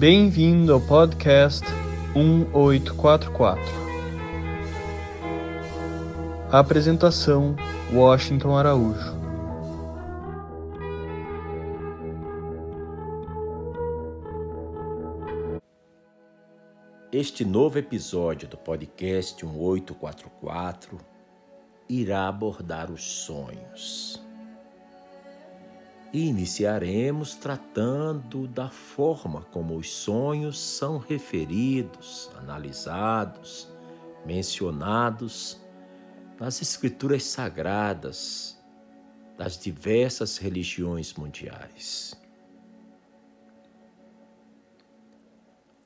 Bem-vindo ao podcast 1844. Apresentação: Washington Araújo. Este novo episódio do podcast 1844 irá abordar os sonhos. Iniciaremos tratando da forma como os sonhos são referidos, analisados, mencionados nas escrituras sagradas das diversas religiões mundiais.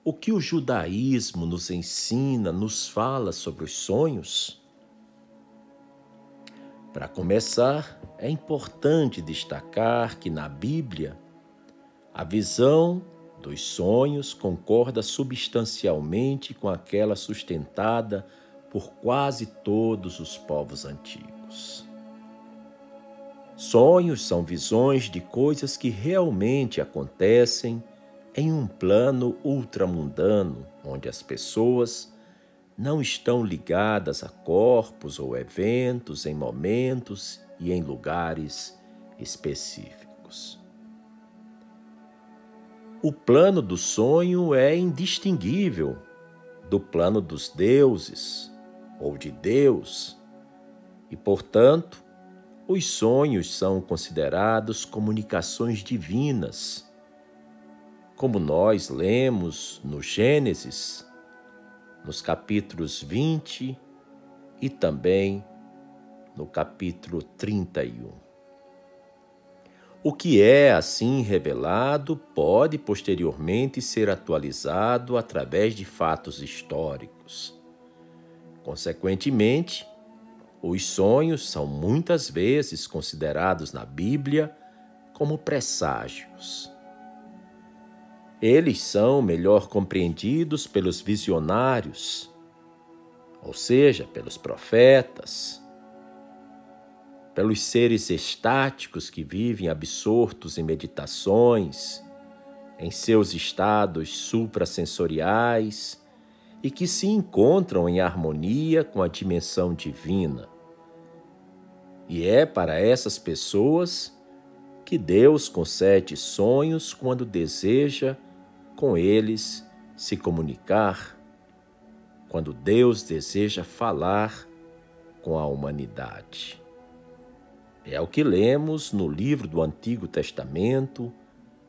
O que o judaísmo nos ensina, nos fala sobre os sonhos? Para começar, é importante destacar que na Bíblia a visão dos sonhos concorda substancialmente com aquela sustentada por quase todos os povos antigos. Sonhos são visões de coisas que realmente acontecem em um plano ultramundano, onde as pessoas não estão ligadas a corpos ou eventos em momentos e em lugares específicos. O plano do sonho é indistinguível do plano dos deuses ou de Deus, e, portanto, os sonhos são considerados comunicações divinas como nós lemos no Gênesis, nos capítulos 20 e também no capítulo 31. O que é assim revelado pode posteriormente ser atualizado através de fatos históricos. Consequentemente, os sonhos são muitas vezes considerados na Bíblia como presságios. Eles são melhor compreendidos pelos visionários, ou seja, pelos profetas, pelos seres estáticos que vivem absortos em meditações, em seus estados suprasensoriais e que se encontram em harmonia com a dimensão divina. E é para essas pessoas que Deus concede sonhos quando deseja com eles se comunicar quando Deus deseja falar com a humanidade. É o que lemos no livro do Antigo Testamento,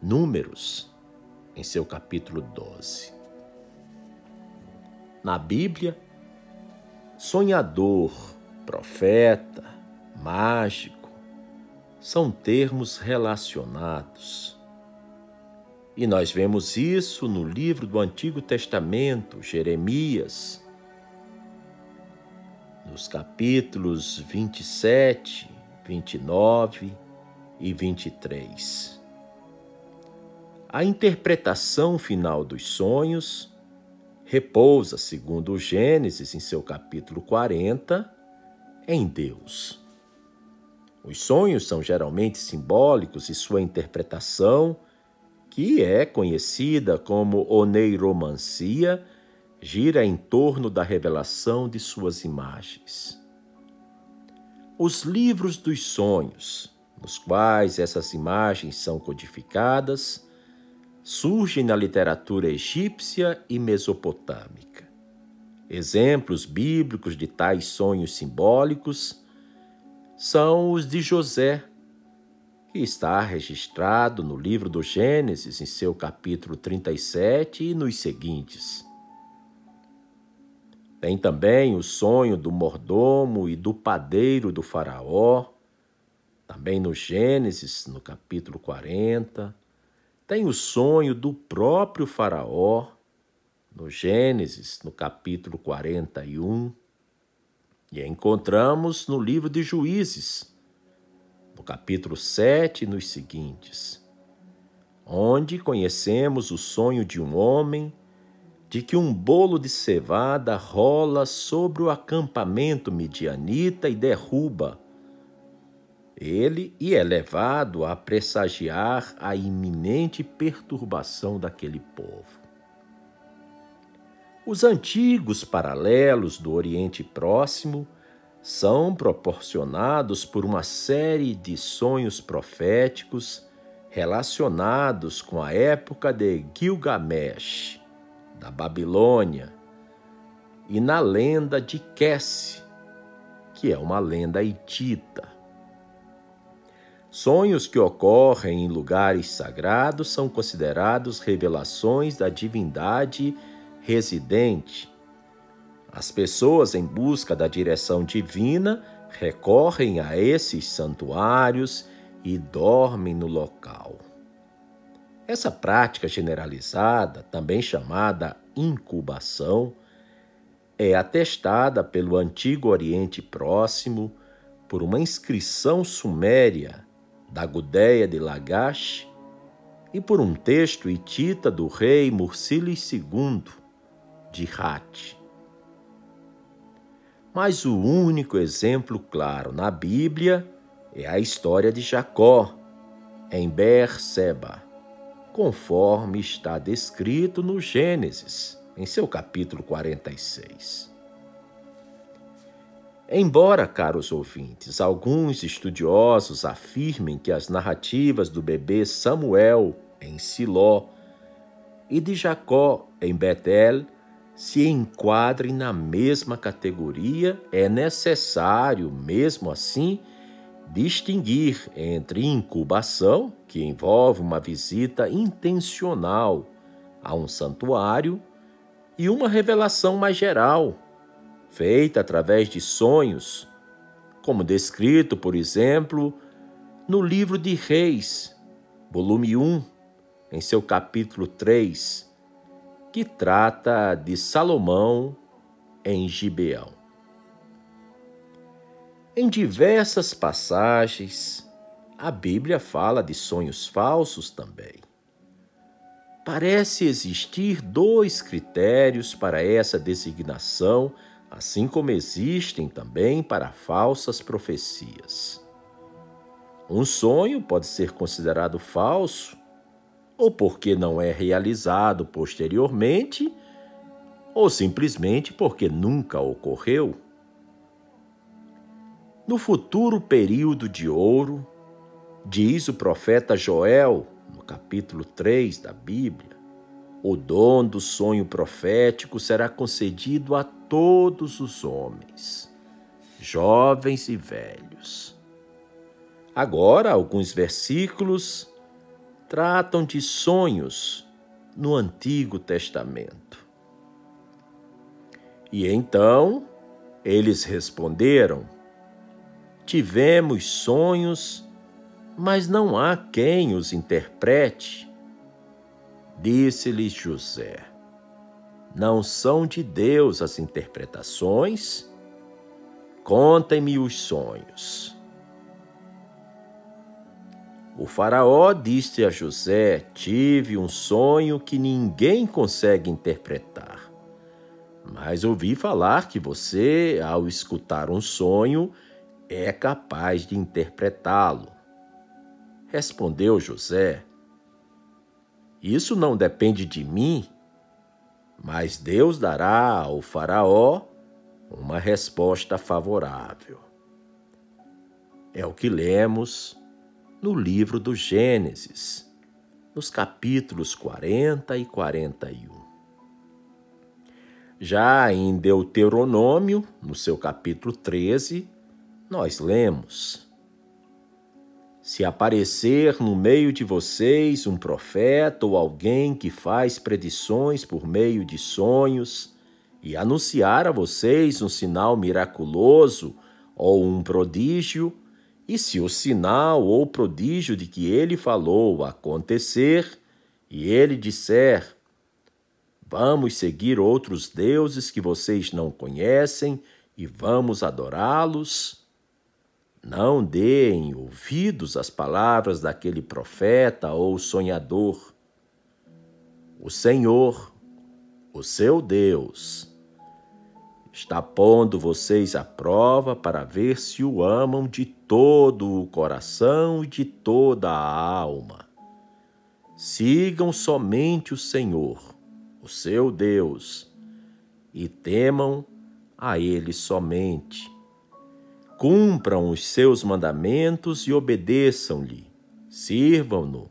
Números, em seu capítulo 12. Na Bíblia, sonhador, profeta, mágico, são termos relacionados e nós vemos isso no livro do Antigo Testamento, Jeremias, nos capítulos 27, 29 e 23. A interpretação final dos sonhos repousa, segundo o Gênesis, em seu capítulo 40, em Deus. Os sonhos são geralmente simbólicos e sua interpretação que é conhecida como oneiromancia, gira em torno da revelação de suas imagens. Os livros dos sonhos, nos quais essas imagens são codificadas, surgem na literatura egípcia e mesopotâmica. Exemplos bíblicos de tais sonhos simbólicos são os de José, que está registrado no livro do Gênesis, em seu capítulo 37 e nos seguintes. Tem também o sonho do mordomo e do padeiro do Faraó, também no Gênesis, no capítulo 40. Tem o sonho do próprio Faraó, no Gênesis, no capítulo 41. E encontramos no livro de Juízes, no capítulo 7 e nos seguintes, onde conhecemos o sonho de um homem de que um bolo de cevada rola sobre o acampamento midianita e derruba ele e é levado a pressagiar a iminente perturbação daquele povo. Os antigos paralelos do Oriente Próximo são proporcionados por uma série de sonhos proféticos relacionados com a época de Gilgamesh, da Babilônia, e na lenda de Kesse, que é uma lenda hitita. Sonhos que ocorrem em lugares sagrados são considerados revelações da divindade residente as pessoas em busca da direção divina recorrem a esses santuários e dormem no local. Essa prática generalizada, também chamada incubação, é atestada pelo Antigo Oriente Próximo por uma inscrição suméria da Gudéia de Lagash e por um texto hitita do rei Mursilis II de Hat. Mas o único exemplo claro na Bíblia é a história de Jacó em Beer-seba, conforme está descrito no Gênesis, em seu capítulo 46. Embora, caros ouvintes, alguns estudiosos afirmem que as narrativas do bebê Samuel em Siló e de Jacó em Betel se enquadrem na mesma categoria, é necessário, mesmo assim, distinguir entre incubação, que envolve uma visita intencional a um santuário, e uma revelação mais geral, feita através de sonhos, como descrito, por exemplo, no livro de Reis, volume 1, em seu capítulo 3 que trata de Salomão em Gibeão. Em diversas passagens, a Bíblia fala de sonhos falsos também. Parece existir dois critérios para essa designação, assim como existem também para falsas profecias. Um sonho pode ser considerado falso ou porque não é realizado posteriormente, ou simplesmente porque nunca ocorreu. No futuro período de ouro, diz o profeta Joel, no capítulo 3 da Bíblia, o dom do sonho profético será concedido a todos os homens, jovens e velhos. Agora, alguns versículos tratam de sonhos no Antigo Testamento. E então eles responderam: Tivemos sonhos, mas não há quem os interprete. Disse-lhes José: Não são de Deus as interpretações? Contem-me os sonhos. O Faraó disse a José: Tive um sonho que ninguém consegue interpretar. Mas ouvi falar que você, ao escutar um sonho, é capaz de interpretá-lo. Respondeu José: Isso não depende de mim, mas Deus dará ao Faraó uma resposta favorável. É o que lemos no livro do Gênesis, nos capítulos 40 e 41. Já em Deuteronômio, no seu capítulo 13, nós lemos: Se aparecer no meio de vocês um profeta ou alguém que faz predições por meio de sonhos, e anunciar a vocês um sinal miraculoso ou um prodígio, e se o sinal ou prodígio de que ele falou acontecer, e ele disser: Vamos seguir outros deuses que vocês não conhecem e vamos adorá-los, não deem ouvidos às palavras daquele profeta ou sonhador. O Senhor, o seu Deus, está pondo vocês à prova para ver se o amam de todo o coração e de toda a alma. Sigam somente o Senhor, o seu Deus, e temam a Ele somente. Cumpram os seus mandamentos e obedeçam-lhe, sirvam-no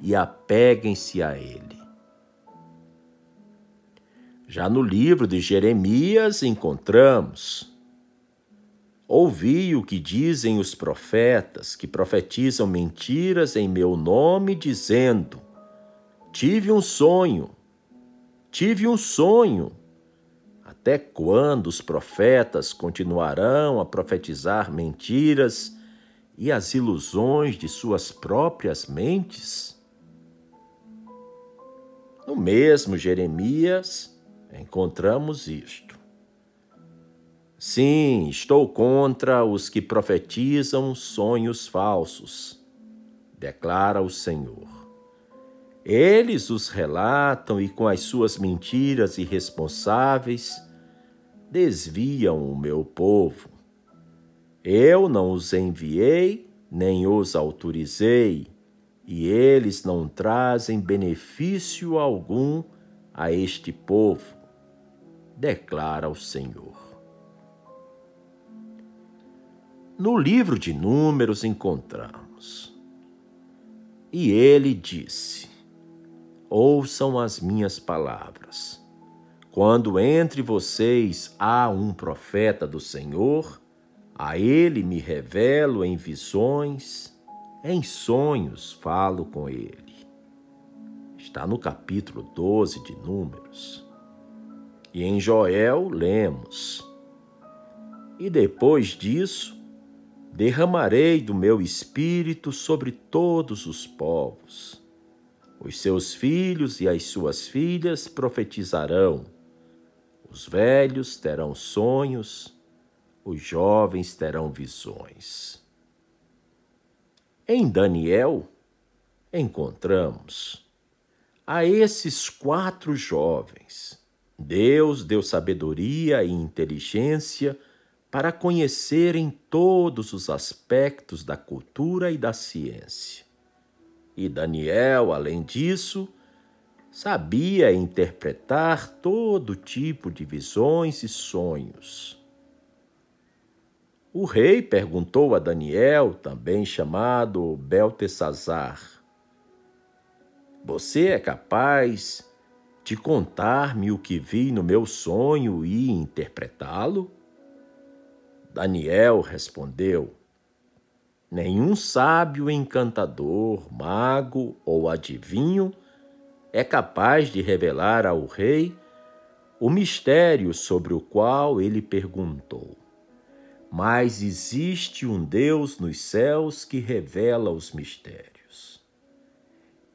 e apeguem-se a Ele. Já no livro de Jeremias encontramos: Ouvi o que dizem os profetas, que profetizam mentiras em meu nome, dizendo: Tive um sonho, tive um sonho. Até quando os profetas continuarão a profetizar mentiras e as ilusões de suas próprias mentes? No mesmo Jeremias, encontramos isto. Sim, estou contra os que profetizam sonhos falsos, declara o Senhor. Eles os relatam e, com as suas mentiras irresponsáveis, desviam o meu povo. Eu não os enviei, nem os autorizei, e eles não trazem benefício algum a este povo declara o Senhor. No livro de Números encontramos. E ele disse: Ouçam as minhas palavras. Quando entre vocês há um profeta do Senhor, a ele me revelo em visões, em sonhos falo com ele. Está no capítulo 12 de Números. E em Joel lemos: E depois disso, derramarei do meu espírito sobre todos os povos. Os seus filhos e as suas filhas profetizarão. Os velhos terão sonhos, os jovens terão visões. Em Daniel, encontramos a esses quatro jovens Deus deu sabedoria e inteligência para conhecerem todos os aspectos da cultura e da ciência. E Daniel, além disso, sabia interpretar todo tipo de visões e sonhos. O rei perguntou a Daniel, também chamado Beltesazar: Você é capaz de contar-me o que vi no meu sonho e interpretá-lo? Daniel respondeu: Nenhum sábio encantador, mago ou adivinho é capaz de revelar ao rei o mistério sobre o qual ele perguntou. Mas existe um Deus nos céus que revela os mistérios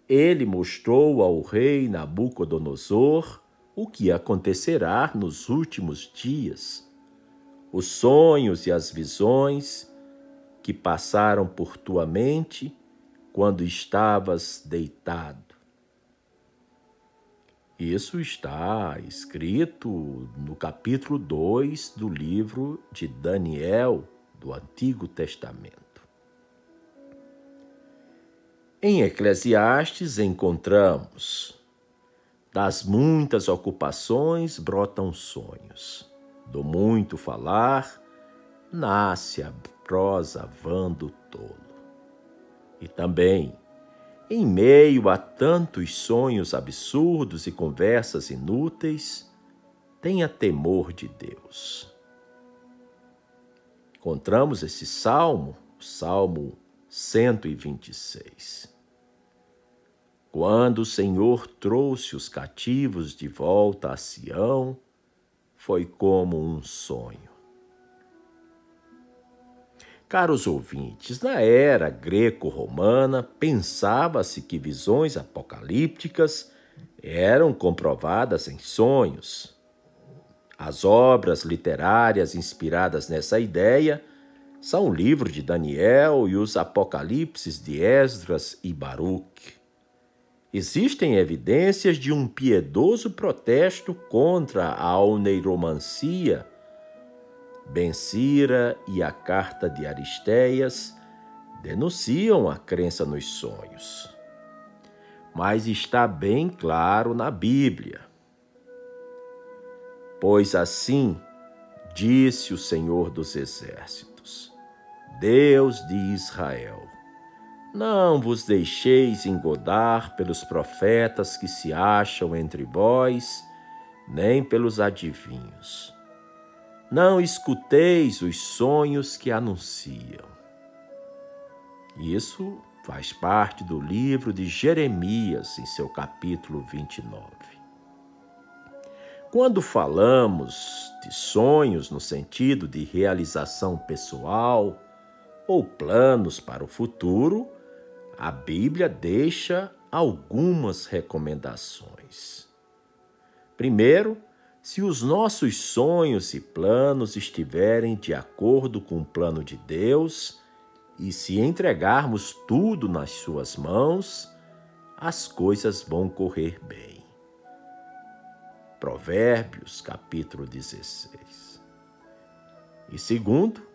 ele mostrou ao rei Nabucodonosor o que acontecerá nos últimos dias, os sonhos e as visões que passaram por tua mente quando estavas deitado. Isso está escrito no capítulo 2 do livro de Daniel do Antigo Testamento. Em Eclesiastes encontramos: Das muitas ocupações brotam sonhos, do muito falar nasce a prosa vã do tolo. E também, em meio a tantos sonhos absurdos e conversas inúteis, tenha temor de Deus. Encontramos esse salmo, o Salmo 126. Quando o Senhor trouxe os cativos de volta a Sião, foi como um sonho. Caros ouvintes, na era greco-romana, pensava-se que visões apocalípticas eram comprovadas em sonhos. As obras literárias inspiradas nessa ideia são o livro de Daniel e os Apocalipses de Esdras e Baruch. Existem evidências de um piedoso protesto contra a oneiromancia Bensira e a carta de Aristeias denunciam a crença nos sonhos. Mas está bem claro na Bíblia. Pois assim disse o Senhor dos Exércitos, Deus de Israel: Não vos deixeis engodar pelos profetas que se acham entre vós, nem pelos adivinhos. Não escuteis os sonhos que anunciam. Isso faz parte do livro de Jeremias, em seu capítulo 29. Quando falamos de sonhos no sentido de realização pessoal ou planos para o futuro, a Bíblia deixa algumas recomendações. Primeiro, se os nossos sonhos e planos estiverem de acordo com o plano de Deus e se entregarmos tudo nas Suas mãos, as coisas vão correr bem. Provérbios, capítulo 16. E segundo,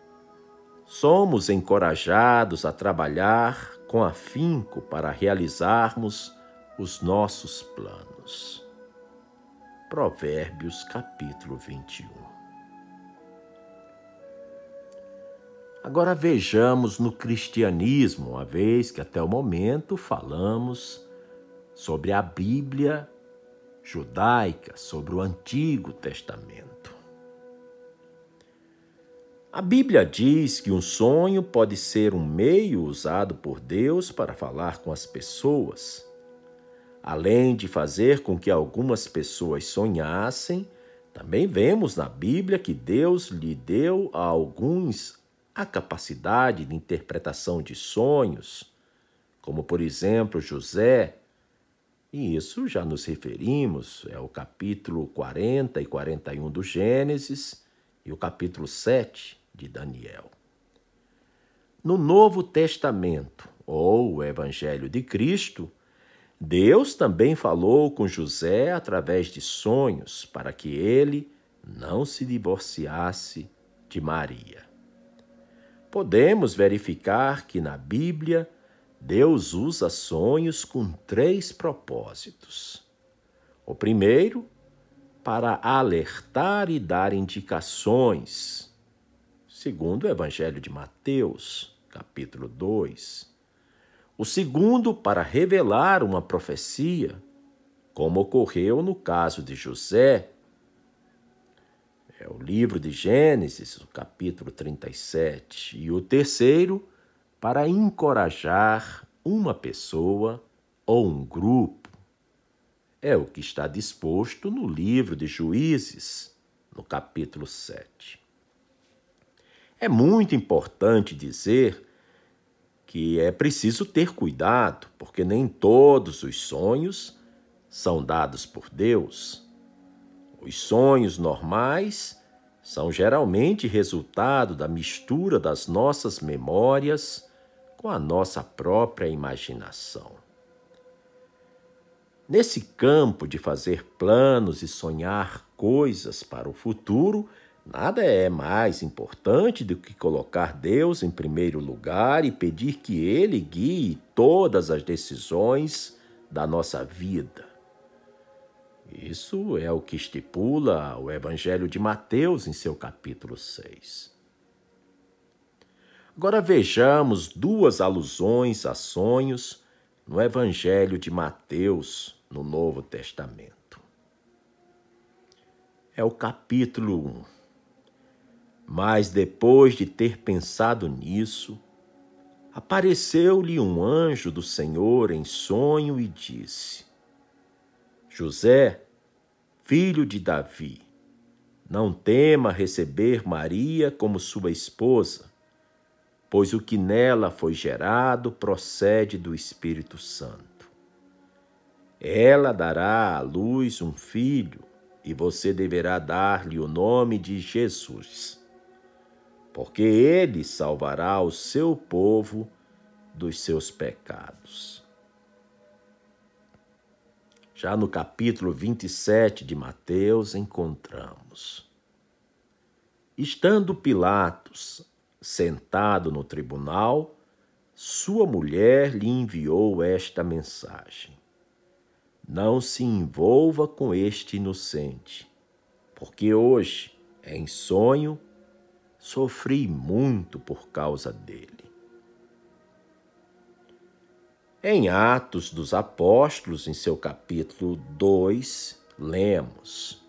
somos encorajados a trabalhar com afinco para realizarmos os nossos planos. Provérbios, capítulo 21. Agora vejamos no cristianismo, uma vez que até o momento falamos sobre a Bíblia judaica sobre o Antigo Testamento. A Bíblia diz que um sonho pode ser um meio usado por Deus para falar com as pessoas. Além de fazer com que algumas pessoas sonhassem, também vemos na Bíblia que Deus lhe deu a alguns a capacidade de interpretação de sonhos, como por exemplo José, e isso já nos referimos, é o capítulo 40 e 41 do Gênesis e o capítulo 7 de Daniel. No Novo Testamento, ou o Evangelho de Cristo, Deus também falou com José através de sonhos para que ele não se divorciasse de Maria. Podemos verificar que na Bíblia Deus usa sonhos com três propósitos. O primeiro, para alertar e dar indicações, segundo o Evangelho de Mateus, capítulo 2. O segundo, para revelar uma profecia, como ocorreu no caso de José. É o livro de Gênesis, capítulo 37. E o terceiro, para encorajar uma pessoa ou um grupo. É o que está disposto no livro de Juízes, no capítulo 7. É muito importante dizer que é preciso ter cuidado, porque nem todos os sonhos são dados por Deus. Os sonhos normais são geralmente resultado da mistura das nossas memórias com a nossa própria imaginação. Nesse campo de fazer planos e sonhar coisas para o futuro, nada é mais importante do que colocar Deus em primeiro lugar e pedir que Ele guie todas as decisões da nossa vida. Isso é o que estipula o Evangelho de Mateus em seu capítulo 6. Agora vejamos duas alusões a sonhos no Evangelho de Mateus, no Novo Testamento. É o capítulo 1. Mas depois de ter pensado nisso, apareceu-lhe um anjo do Senhor em sonho e disse: José, filho de Davi, não tema receber Maria como sua esposa pois o que nela foi gerado procede do Espírito Santo. Ela dará à luz um filho, e você deverá dar-lhe o nome de Jesus, porque ele salvará o seu povo dos seus pecados. Já no capítulo 27 de Mateus encontramos: Estando Pilatos sentado no tribunal, sua mulher lhe enviou esta mensagem: Não se envolva com este inocente, porque hoje, em sonho, sofri muito por causa dele. Em Atos dos Apóstolos, em seu capítulo 2, lemos: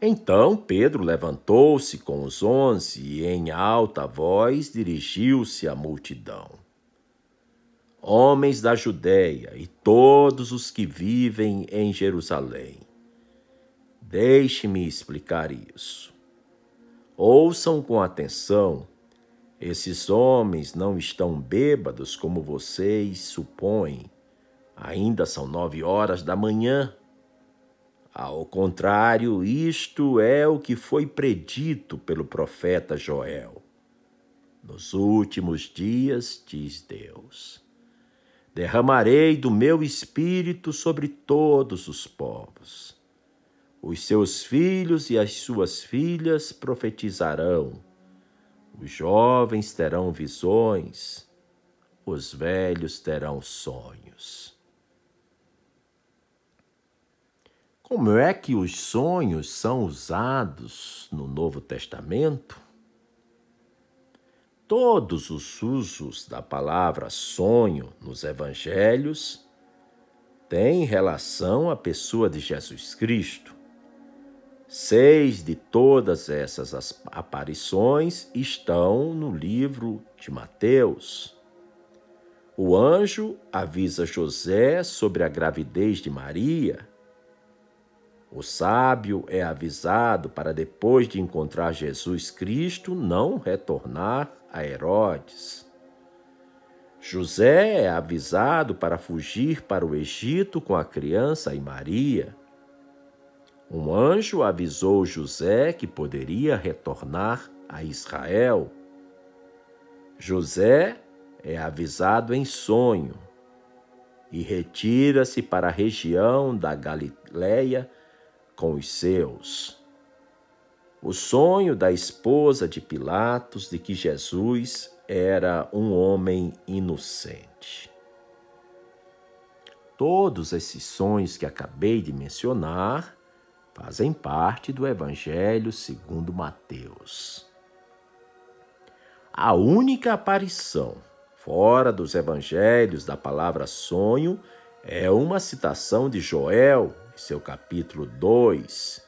Então Pedro levantou-se com os onze e, em alta voz, dirigiu-se à multidão. Homens da Judéia e todos os que vivem em Jerusalém, deixe-me explicar isso. Ouçam com atenção esses homens não estão bêbados como vocês supõem. Ainda são nove horas da manhã. Ao contrário, isto é o que foi predito pelo profeta Joel. Nos últimos dias, diz Deus, derramarei do meu espírito sobre todos os povos. Os seus filhos e as suas filhas profetizarão os jovens terão visões, os velhos terão sonhos. Como é que os sonhos são usados no Novo Testamento? Todos os usos da palavra sonho nos evangelhos têm relação à pessoa de Jesus Cristo. Seis de todas essas aparições estão no livro de Mateus. O anjo avisa José sobre a gravidez de Maria. O sábio é avisado para, depois de encontrar Jesus Cristo, não retornar a Herodes. José é avisado para fugir para o Egito com a criança e Maria. Um anjo avisou José que poderia retornar a Israel. José é avisado em sonho e retira-se para a região da Galiléia com os seus. O sonho da esposa de Pilatos de que Jesus era um homem inocente. Todos esses sonhos que acabei de mencionar fazem parte do Evangelho segundo Mateus. A única aparição fora dos evangelhos da palavra sonho é uma citação de Joel, em seu capítulo 2,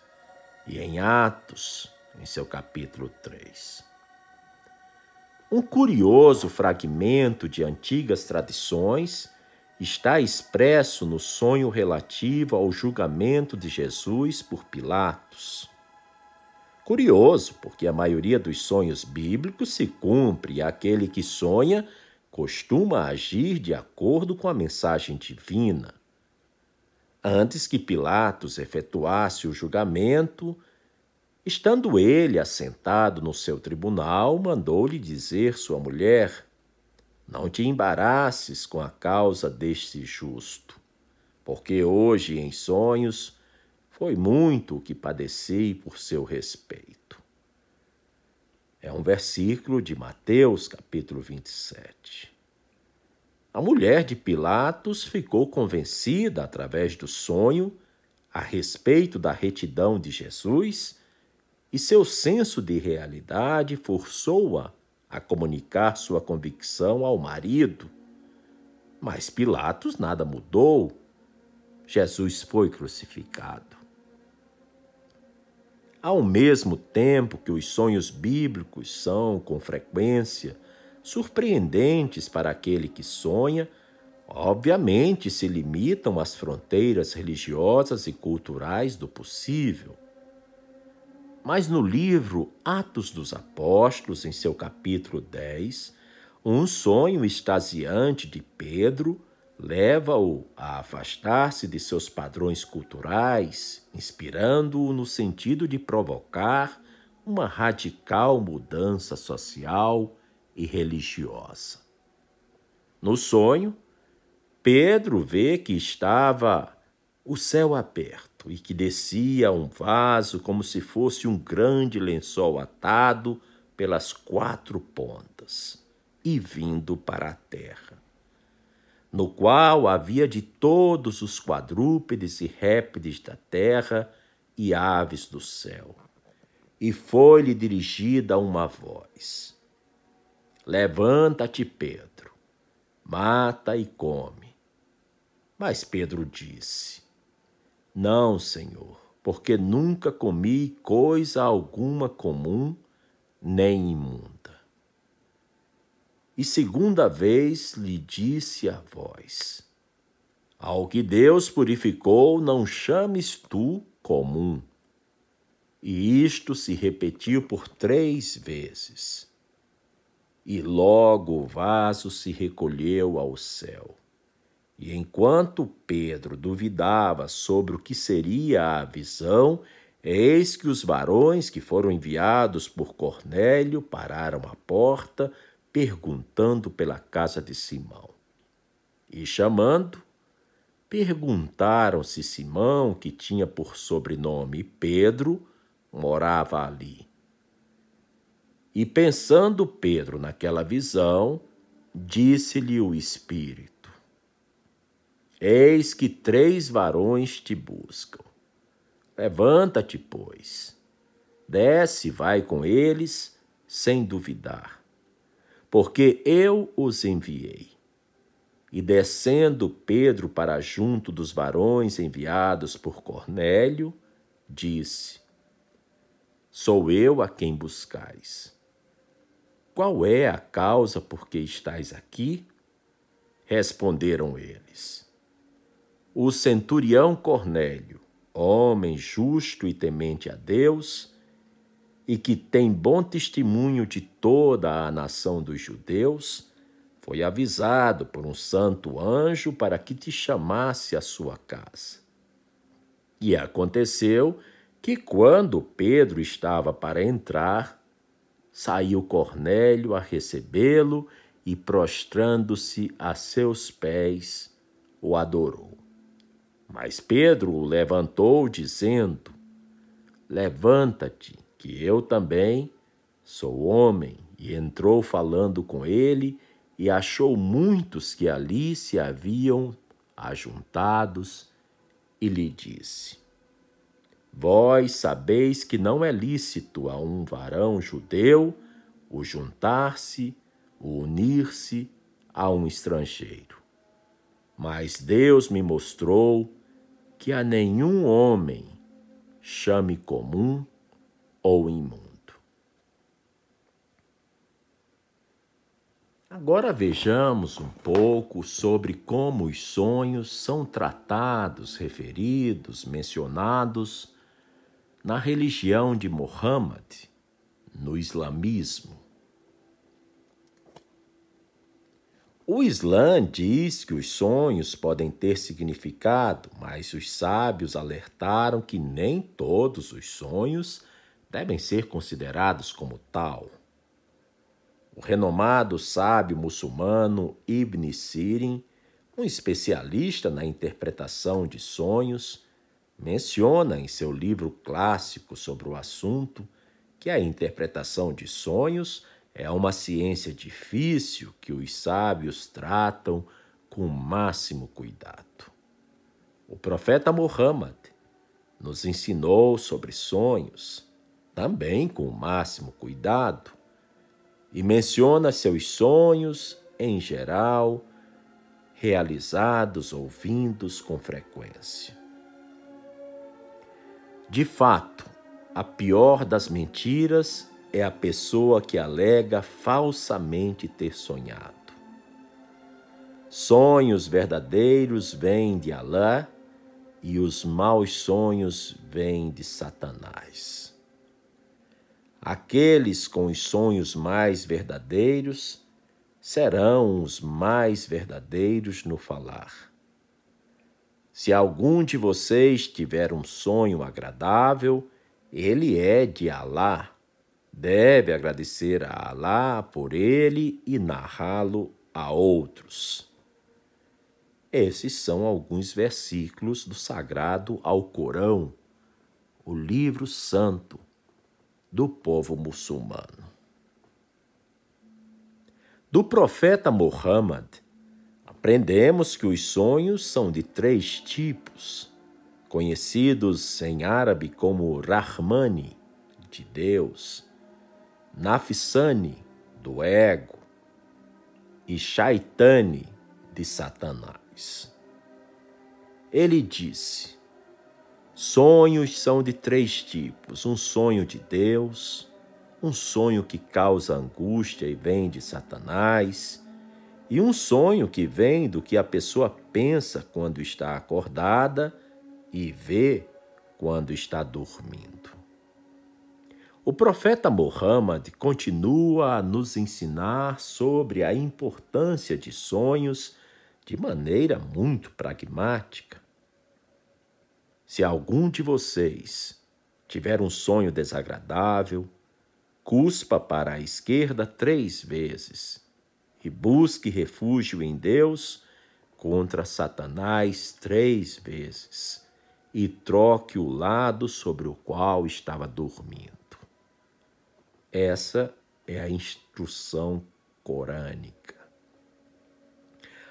e em Atos, em seu capítulo 3. Um curioso fragmento de antigas tradições está expresso no sonho relativo ao julgamento de Jesus por Pilatos. Curioso, porque a maioria dos sonhos bíblicos se cumpre e aquele que sonha costuma agir de acordo com a mensagem divina. Antes que Pilatos efetuasse o julgamento, estando ele assentado no seu tribunal, mandou-lhe dizer sua mulher: não te embaraçes com a causa deste justo, porque hoje em sonhos foi muito o que padeci por seu respeito. É um versículo de Mateus, capítulo 27. A mulher de Pilatos ficou convencida através do sonho a respeito da retidão de Jesus e seu senso de realidade forçou-a a comunicar sua convicção ao marido. Mas Pilatos nada mudou. Jesus foi crucificado. Ao mesmo tempo que os sonhos bíblicos são, com frequência, surpreendentes para aquele que sonha, obviamente se limitam às fronteiras religiosas e culturais do possível. Mas no livro Atos dos Apóstolos, em seu capítulo 10, um sonho extasiante de Pedro leva-o a afastar-se de seus padrões culturais, inspirando-o no sentido de provocar uma radical mudança social e religiosa. No sonho, Pedro vê que estava o céu aberto e que descia um vaso como se fosse um grande lençol atado pelas quatro pontas e vindo para a terra, no qual havia de todos os quadrúpedes e répteis da terra e aves do céu. E foi-lhe dirigida uma voz: Levanta-te, Pedro, mata e come. Mas Pedro disse: Não, Senhor, porque nunca comi coisa alguma comum nem imunda. E segunda vez lhe disse a voz: Ao que Deus purificou, não chames tu comum. E isto se repetiu por três vezes. E logo o vaso se recolheu ao céu. E enquanto Pedro duvidava sobre o que seria a visão, eis que os varões que foram enviados por Cornélio pararam à porta, perguntando pela casa de Simão. E chamando, perguntaram se Simão, que tinha por sobrenome Pedro, morava ali. E pensando Pedro naquela visão, disse-lhe o Espírito: Eis que três varões te buscam. Levanta-te, pois, desce e vai com eles, sem duvidar, porque eu os enviei. E descendo Pedro para junto dos varões enviados por Cornélio, disse: Sou eu a quem buscais. Qual é a causa por que estais aqui? Responderam eles. O centurião Cornélio, homem justo e temente a Deus, e que tem bom testemunho de toda a nação dos judeus, foi avisado por um santo anjo para que te chamasse à sua casa. E aconteceu que, quando Pedro estava para entrar, saiu Cornélio a recebê-lo e, prostrando-se a seus pés, o adorou. Mas Pedro o levantou, dizendo: Levanta-te, que eu também sou homem. E entrou falando com ele e achou muitos que ali se haviam ajuntados e lhe disse: Vós sabeis que não é lícito a um varão judeu o juntar-se, o unir-se a um estrangeiro. Mas Deus me mostrou que a nenhum homem chame comum ou imundo. Agora vejamos um pouco sobre como os sonhos são tratados, referidos, mencionados na religião de Muhammad, no islamismo. O Islã diz que os sonhos podem ter significado, mas os sábios alertaram que nem todos os sonhos devem ser considerados como tal. O renomado sábio muçulmano Ibn Sirin, um especialista na interpretação de sonhos, menciona em seu livro clássico sobre o assunto que a interpretação de sonhos é uma ciência difícil que os sábios tratam com o máximo cuidado. O profeta Muhammad nos ensinou sobre sonhos, também com o máximo cuidado e menciona seus sonhos, em geral, realizados ou vindos com frequência. De fato, a pior das mentiras é a pessoa que alega falsamente ter sonhado. Sonhos verdadeiros vêm de Alá e os maus sonhos vêm de Satanás. Aqueles com os sonhos mais verdadeiros serão os mais verdadeiros no falar. Se algum de vocês tiver um sonho agradável, ele é de Alá. Deve agradecer a Alá por ele e narrá-lo a outros. Esses são alguns versículos do Sagrado Alcorão, o livro santo do povo muçulmano. Do profeta Muhammad, aprendemos que os sonhos são de três tipos, conhecidos em árabe como Rahmani, de Deus, Nafsani, do ego, e Shaitani, de Satanás. Ele disse: Sonhos são de três tipos: um sonho de Deus, um sonho que causa angústia e vem de Satanás, e um sonho que vem do que a pessoa pensa quando está acordada e vê quando está dormindo. O profeta Muhammad continua a nos ensinar sobre a importância de sonhos de maneira muito pragmática. Se algum de vocês tiver um sonho desagradável, cuspa para a esquerda três vezes e busque refúgio em Deus contra Satanás três vezes e troque o lado sobre o qual estava dormindo. Essa é a instrução corânica.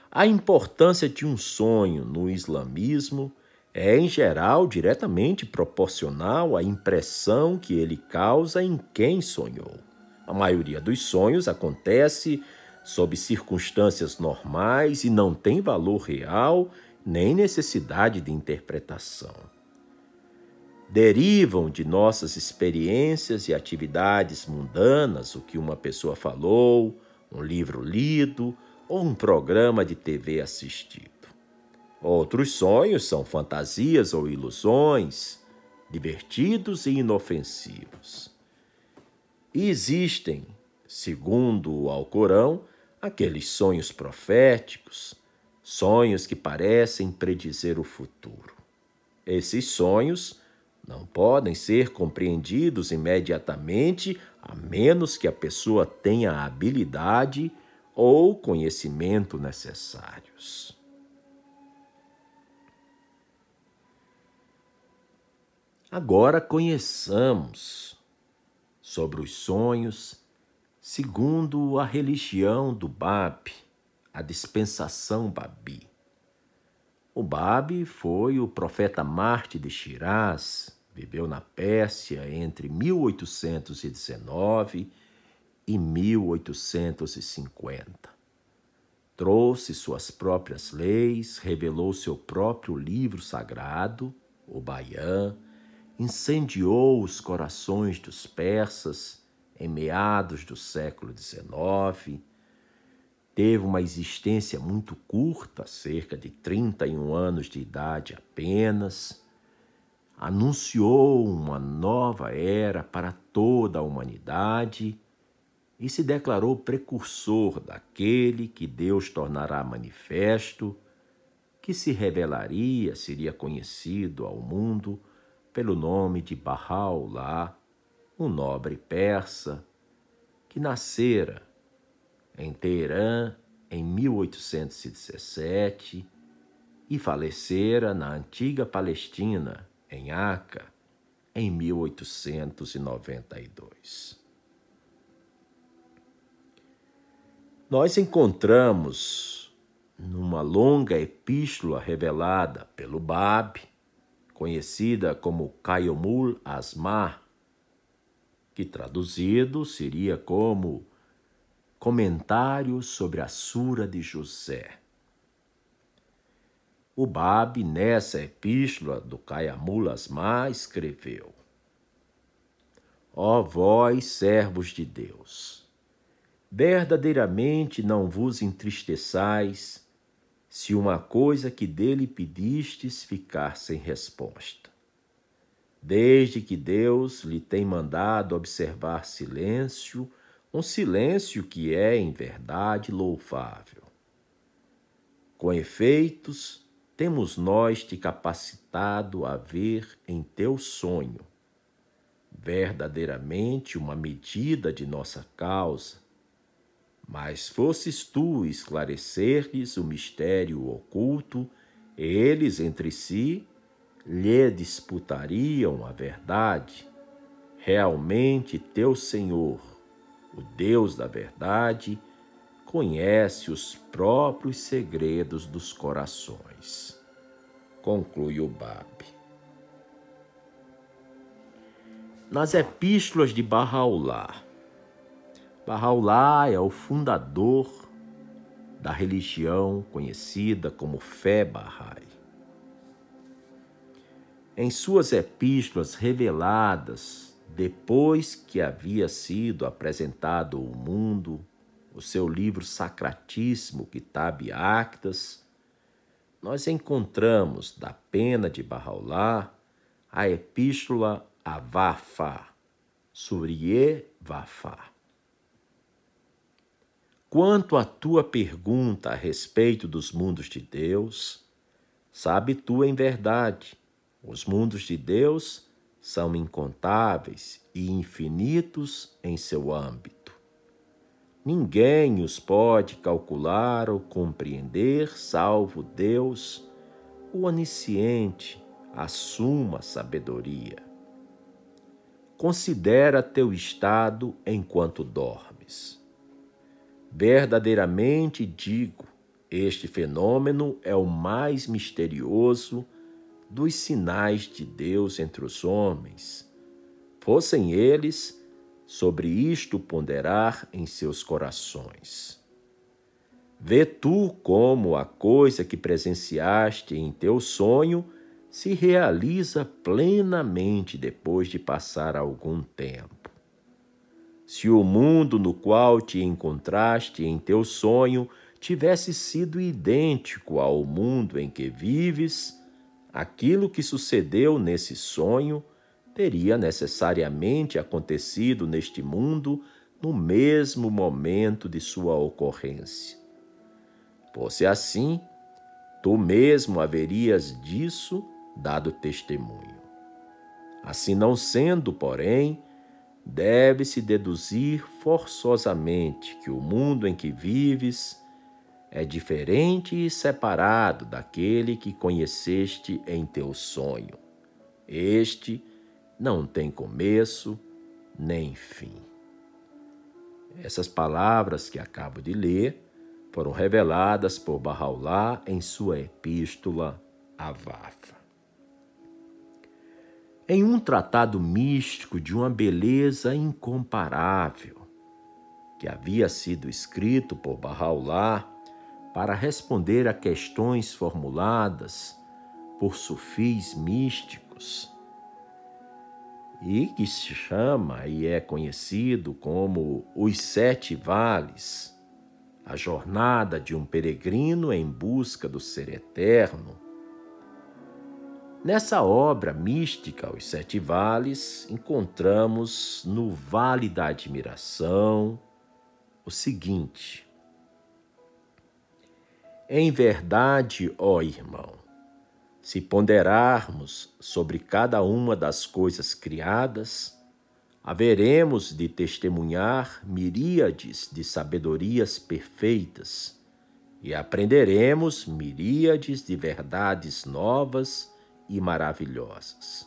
A importância de um sonho no islamismo é, em geral, diretamente proporcional à impressão que ele causa em quem sonhou. A maioria dos sonhos acontece sob circunstâncias normais e não tem valor real nem necessidade de interpretação. Derivam de nossas experiências e atividades mundanas o que uma pessoa falou, um livro lido ou um programa de TV assistido. Outros sonhos são fantasias ou ilusões, divertidos e inofensivos. E existem, segundo o Alcorão, aqueles sonhos proféticos, sonhos que parecem predizer o futuro. Esses sonhos não podem ser compreendidos imediatamente a menos que a pessoa tenha a habilidade ou conhecimento necessários. Agora conheçamos sobre os sonhos segundo a religião do Bab, a dispensação Babi. O Bab foi o profeta Marte de Shiraz, viveu na Pérsia entre 1819 e 1850. Trouxe suas próprias leis, revelou seu próprio livro sagrado, o Bayan, incendiou os corações dos persas em meados do século XIX, teve uma existência muito curta, cerca de 31 anos de idade apenas, anunciou uma nova era para toda a humanidade e se declarou precursor daquele que Deus tornará manifesto, que se revelaria, seria conhecido ao mundo pelo nome de Bahá'u'lláh, um nobre persa que nascera em Teherã em 1817 e falecera na antiga Palestina, em Aca, em 1892. Nós encontramos numa longa epístola revelada pelo Bab, conhecida como Kayomul Asmar, que traduzido seria como Comentário sobre a Sura de José. O Bab, nessa epístola do Caiamulasmá, escreveu: Ó vós, servos de Deus, verdadeiramente não vos entristeçais se uma coisa que dele pedistes ficar sem resposta. Desde que Deus lhe tem mandado observar silêncio, um silêncio que é, em verdade, louvável. Com efeitos, temos nós te capacitado a ver em teu sonho verdadeiramente uma medida de nossa causa, mas fosses tu esclarecer-lhes o mistério oculto, eles entre si lhe disputariam a verdade. Realmente teu Senhor, o Deus da verdade, conhece os próprios segredos dos corações. Conclui o Bab. Nas epístolas de Bahá'u'lláh, Bahá'u'lláh é o fundador da religião conhecida como Fé Bahá'í. Em suas epístolas reveladas depois que havia sido apresentado ao mundo o seu livro sacratíssimo Kitab Actas, nós encontramos da pena de Bahá'u'lláh a epístola Avafá, Surie Vafá. Quanto à tua pergunta a respeito dos mundos de Deus, sabe tu em verdade, os mundos de Deus são incontáveis e infinitos em seu âmbito. Ninguém os pode calcular ou compreender, salvo Deus, o onisciente, a suma sabedoria. Considera teu estado enquanto dormes Verdadeiramente digo, este fenômeno é o mais misterioso dos sinais de Deus entre os homens. Fossem eles sobre isto ponderar em seus corações. Vê tu como a coisa que presenciaste em teu sonho se realiza plenamente depois de passar algum tempo. Se o mundo no qual te encontraste em teu sonho tivesse sido idêntico ao mundo em que vives, aquilo que sucedeu nesse sonho teria necessariamente acontecido neste mundo no mesmo momento de sua ocorrência. Fosse assim, tu mesmo haverias disso dado testemunho. Assim não sendo, porém, deve-se deduzir forçosamente que o mundo em que vives é diferente e separado daquele que conheceste em teu sonho. Este não tem começo nem fim. Essas palavras que acabo de ler foram reveladas por Bahá'u'lláh em sua epístola Avafa. Em um tratado místico de uma beleza incomparável, que havia sido escrito por Bahá'u'lláh para responder a questões formuladas por sufis místicos, e que se chama e é conhecido como Os Sete Vales, a jornada de um peregrino em busca do ser eterno, Nessa obra mística, Os Sete Vales, encontramos no Vale da Admiração o seguinte: Em verdade, ó irmão, se ponderarmos sobre cada uma das coisas criadas, haveremos de testemunhar miríades de sabedorias perfeitas e aprenderemos miríades de verdades novas e maravilhosas.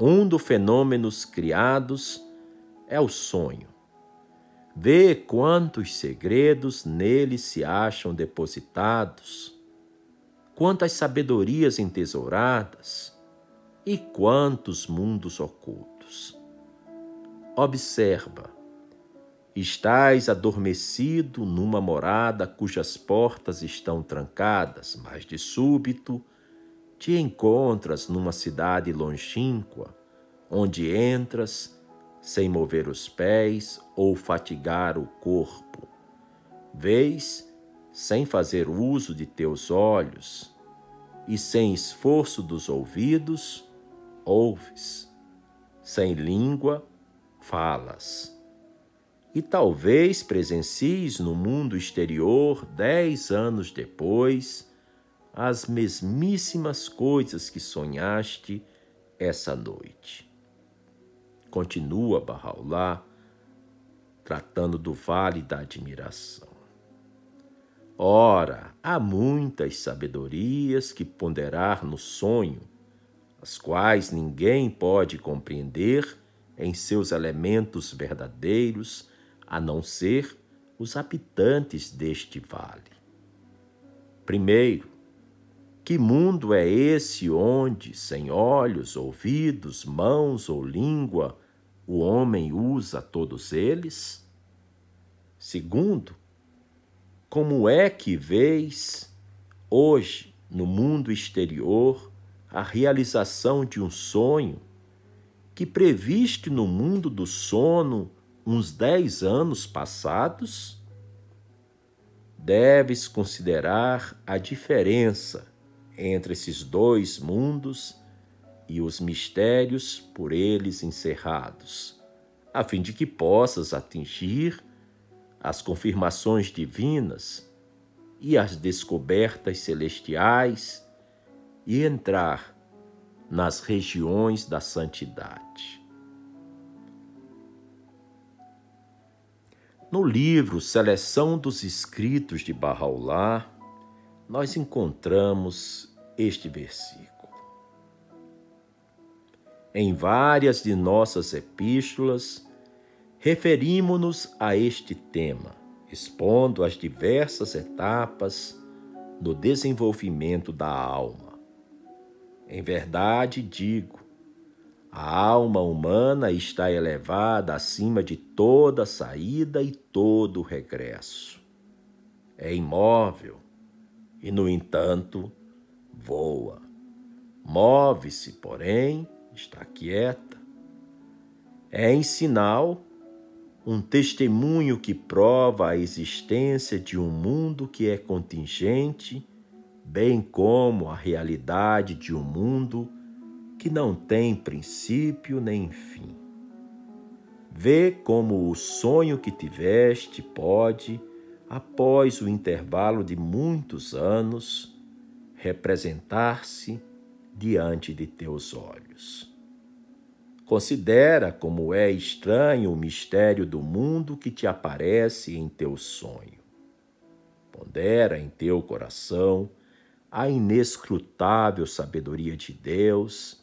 Um dos fenômenos criados é o sonho. Vê quantos segredos nele se acham depositados, quantas sabedorias entesouradas e quantos mundos ocultos. Observa, estás adormecido numa morada cujas portas estão trancadas, mas de súbito te encontras numa cidade longínqua, onde entras sem mover os pés ou fatigar o corpo. Vês sem fazer uso de teus olhos e sem esforço dos ouvidos, ouves. Sem língua, falas. E talvez presencies no mundo exterior dez anos depois as mesmíssimas coisas que sonhaste essa noite. Continua Bahá'u'lláh tratando do vale da admiração. Ora, há muitas sabedorias que ponderar no sonho, as quais ninguém pode compreender em seus elementos verdadeiros, a não ser os habitantes deste vale. Primeiro, que mundo é esse onde, sem olhos, ouvidos, mãos ou língua, o homem usa todos eles? Segundo, como é que vês hoje, no mundo exterior, a realização de um sonho que previste no mundo do sono uns dez anos passados? Deves considerar a diferença entre esses dois mundos e os mistérios por eles encerrados, a fim de que possas atingir as confirmações divinas e as descobertas celestiais e entrar nas regiões da santidade. No livro Seleção dos Escritos de Bahá'u'lláh, nós encontramos este versículo. Em várias de nossas epístolas, referimos-nos a este tema, expondo as diversas etapas do desenvolvimento da alma. Em verdade, digo, a alma humana está elevada acima de toda saída e todo regresso. É imóvel, e, no entanto, voa. Move-se, porém, está quieta. É em sinal um testemunho que prova a existência de um mundo que é contingente, bem como a realidade de um mundo que não tem princípio nem fim. Vê como o sonho que tiveste pode após o intervalo de muitos anos, representar-se diante de teus olhos. Considera como é estranho o mistério do mundo que te aparece em teu sonho. Pondera em teu coração a inescrutável sabedoria de Deus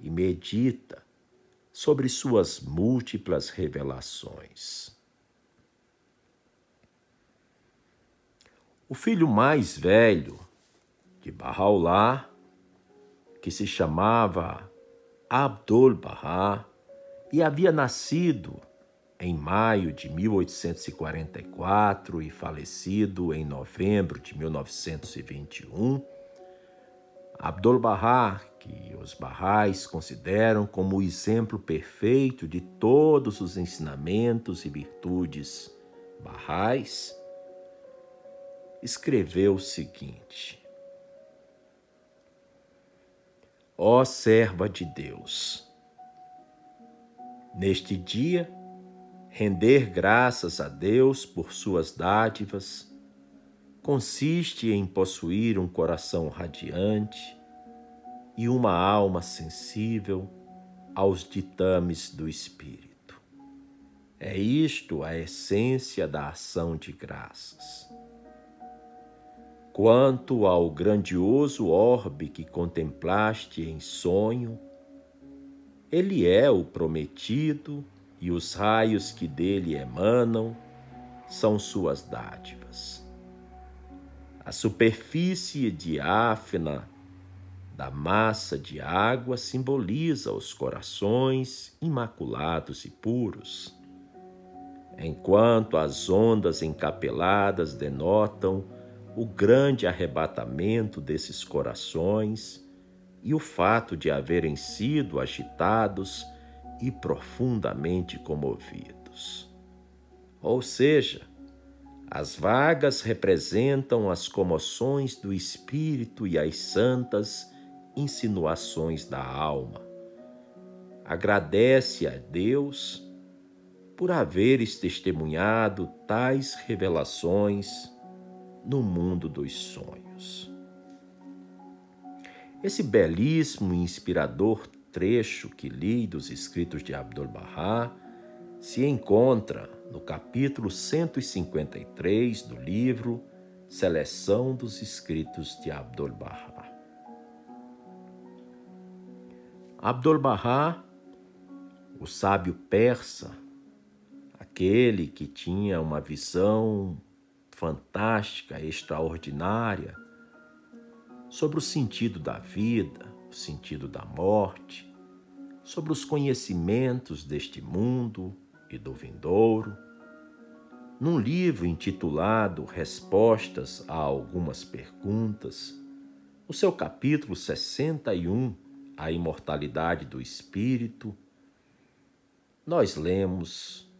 e medita sobre suas múltiplas revelações. O filho mais velho de Bahá'u'lláh, que se chamava Abdul-Bahá e havia nascido em maio de 1844 e falecido em novembro de 1921, Abdul-Bahá, que os Bahais consideram como o exemplo perfeito de todos os ensinamentos e virtudes Bahais, escreveu o seguinte: Ó serva de Deus, neste dia, render graças a Deus por suas dádivas consiste em possuir um coração radiante e uma alma sensível aos ditames do Espírito. É isto a essência da ação de graças. Quanto ao grandioso orbe que contemplaste em sonho, ele é o prometido e os raios que dele emanam são suas dádivas. A superfície diáfana da massa de água simboliza os corações imaculados e puros, enquanto as ondas encapeladas denotam o grande arrebatamento desses corações e o fato de haverem sido agitados e profundamente comovidos. Ou seja, as vagas representam as comoções do espírito e as santas insinuações da alma. Agradece a Deus por haveres testemunhado tais revelações no mundo dos sonhos. Esse belíssimo e inspirador trecho que li dos escritos de Abdul-Bahá se encontra no capítulo 153 do livro Seleção dos Escritos de Abdul-Bahá. Abdul-Bahá, o sábio persa, aquele que tinha uma visão fantástica, extraordinária sobre o sentido da vida, o sentido da morte, sobre os conhecimentos deste mundo e do vindouro, num livro intitulado Respostas a Algumas Perguntas, no seu capítulo 61, A Imortalidade do Espírito, nós lemos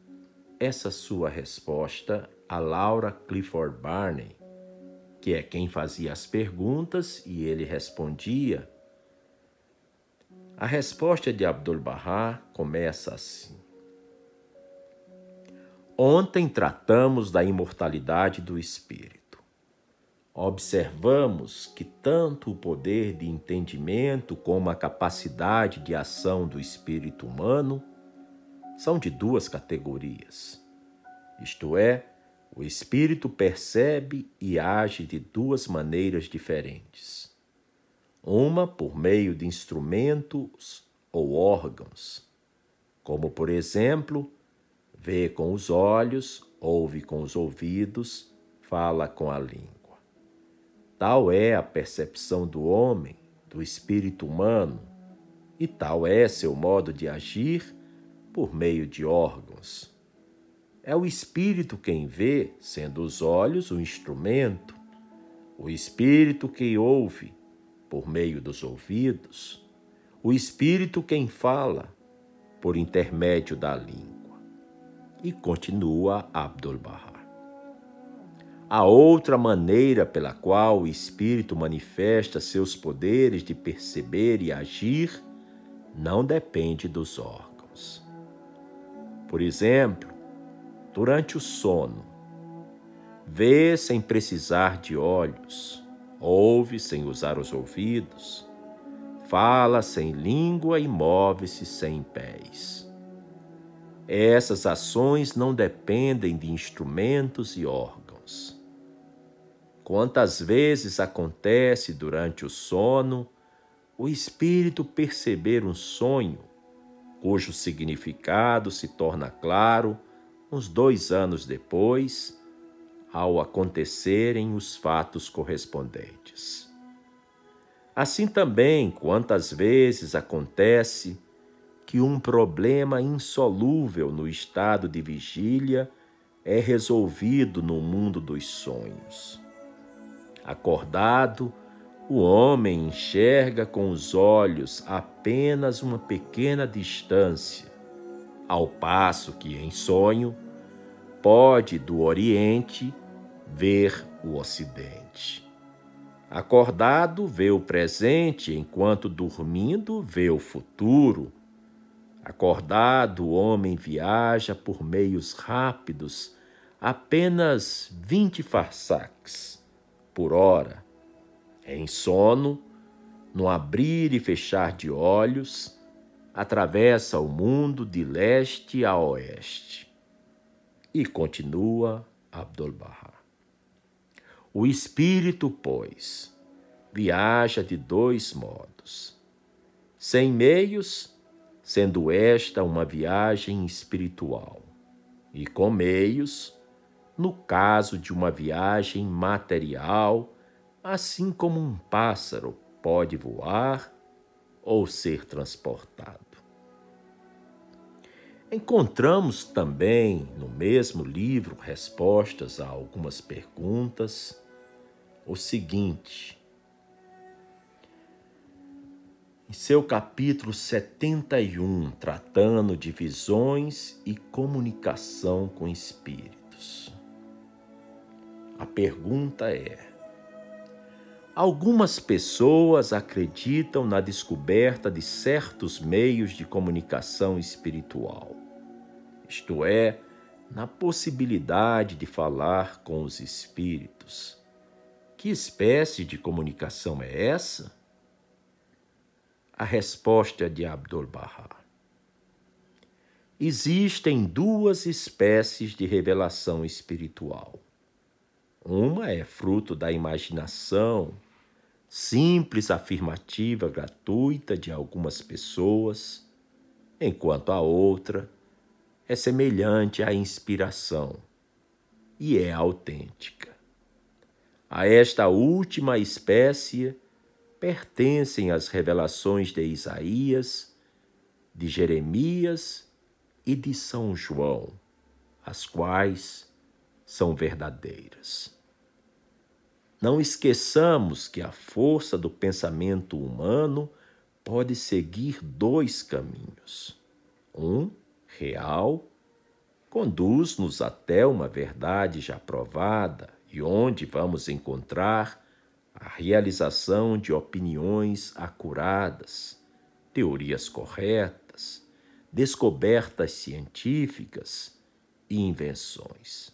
essa sua resposta a Laura Clifford Barney, que é quem fazia as perguntas e ele respondia. A resposta de Abdul-Bahá começa assim: Ontem tratamos da imortalidade do espírito. Observamos que tanto o poder de entendimento como a capacidade de ação do espírito humano são de duas categorias. Isto é, o espírito percebe e age de duas maneiras diferentes. Uma por meio de instrumentos ou órgãos, como por exemplo, Vê com os olhos, ouve com os ouvidos, fala com a língua. Tal é a percepção do homem, do espírito humano, e tal é seu modo de agir por meio de órgãos. É o espírito quem vê, sendo os olhos o instrumento, o espírito quem ouve, por meio dos ouvidos, o espírito quem fala, por intermédio da língua e continua Abdul-Bahá. A outra maneira pela qual o espírito manifesta seus poderes de perceber e agir não depende dos órgãos. Por exemplo, durante o sono, vê sem precisar de olhos, ouve sem usar os ouvidos, fala sem língua e move-se sem pés. Essas ações não dependem de instrumentos e órgãos. Quantas vezes acontece durante o sono o espírito perceber um sonho, cujo significado se torna claro uns dois anos depois, ao acontecerem os fatos correspondentes. Assim também, quantas vezes acontece que um problema insolúvel no estado de vigília é resolvido no mundo dos sonhos. Acordado, o homem enxerga com os olhos apenas uma pequena distância, ao passo que em sonho pode do Oriente ver o Ocidente. Acordado, vê o presente, enquanto dormindo, vê o futuro Acordado, o homem viaja por meios rápidos, apenas 20 farsaques por hora. Em sono, no abrir e fechar de olhos, atravessa o mundo de leste a oeste. E continua Abdul-Bahá. O espírito, pois, viaja de dois modos: sem meios sendo esta uma viagem espiritual, e com meios, no caso de uma viagem material, assim como um pássaro pode voar ou ser transportado. Encontramos também no mesmo livro respostas a algumas perguntas o seguinte: em seu capítulo 71, tratando de visões e comunicação com espíritos. A pergunta é: Algumas pessoas acreditam na descoberta de certos meios de comunicação espiritual, isto é, na possibilidade de falar com os espíritos. Que espécie de comunicação é essa? a resposta de Abdul-Bahá. existem duas espécies de revelação espiritual. Uma é fruto da imaginação, simples afirmativa gratuita de algumas pessoas, enquanto a outra é semelhante à inspiração e é autêntica. A esta última espécie pertencem as revelações de Isaías, de Jeremias e de São João, as quais são verdadeiras. Não esqueçamos que a força do pensamento humano pode seguir dois caminhos. Um, real, conduz-nos até uma verdade já provada e onde vamos encontrar a realização de opiniões acuradas, teorias corretas, descobertas científicas e invenções.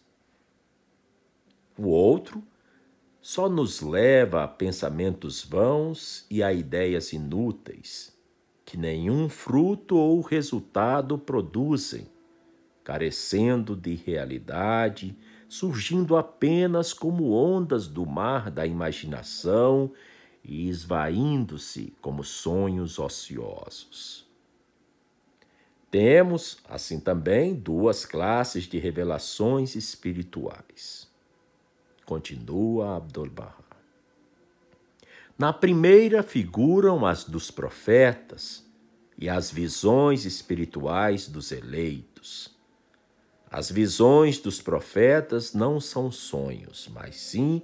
O outro só nos leva a pensamentos vãos e a ideias inúteis, que nenhum fruto ou resultado produzem, carecendo de realidade, surgindo apenas como ondas do mar da imaginação e esvaindo-se como sonhos ociosos. Temos, assim também, duas classes de revelações espirituais Continua Abdul-Bahá. Na primeira figuram as dos profetas e as visões espirituais dos eleitos. As visões dos profetas não são sonhos, mas sim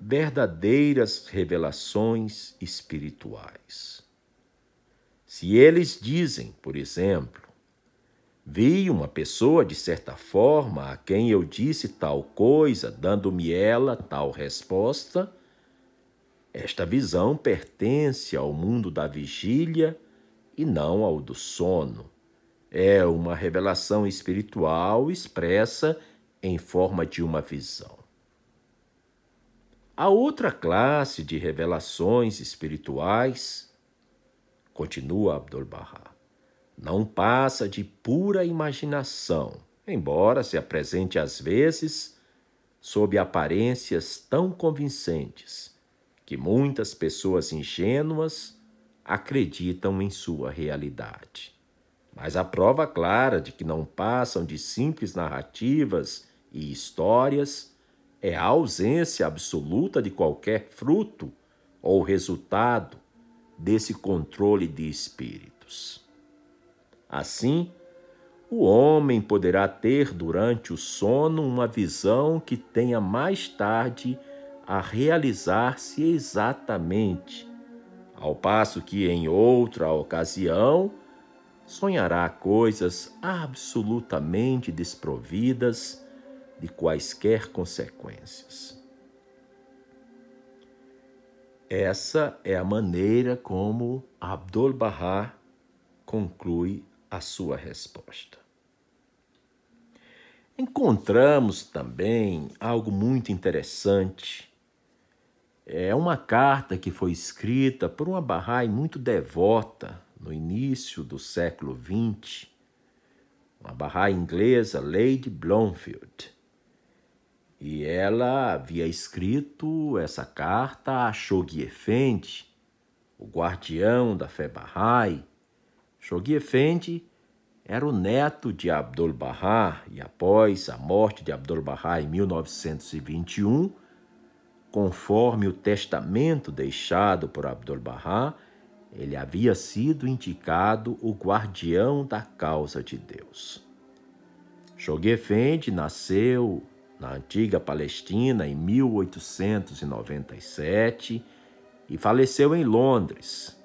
verdadeiras revelações espirituais. Se eles dizem, por exemplo, Vi uma pessoa, de certa forma, a quem eu disse tal coisa, dando-me ela tal resposta. Esta visão pertence ao mundo da vigília e não ao do sono. É uma revelação espiritual expressa em forma de uma visão. A outra classe de revelações espirituais, continua Abdul-Bahá, não passa de pura imaginação, embora se apresente às vezes sob aparências tão convincentes que muitas pessoas ingênuas acreditam em sua realidade. Mas a prova clara de que não passam de simples narrativas e histórias é a ausência absoluta de qualquer fruto ou resultado desse controle de espíritos. Assim, o homem poderá ter durante o sono uma visão que tenha mais tarde a realizar-se exatamente, ao passo que em outra ocasião sonhará coisas absolutamente desprovidas de quaisquer consequências. Essa é a maneira como Abdul-Bahá conclui a sua resposta. Encontramos também algo muito interessante. É uma carta que foi escrita por uma Bahá'í muito devota no início do século XX, uma Bahá'í inglesa, Lady Blomfield. E ela havia escrito essa carta a Shoghi Effendi, o guardião da fé Bahá'í, Shoghi Effendi era o neto de Abdul-Bahá e após a morte de Abdul-Bahá em 1921, conforme o testamento deixado por Abdul-Bahá, ele havia sido indicado o guardião da causa de Deus. Shoghi Effendi nasceu na antiga Palestina em 1897 e faleceu em Londres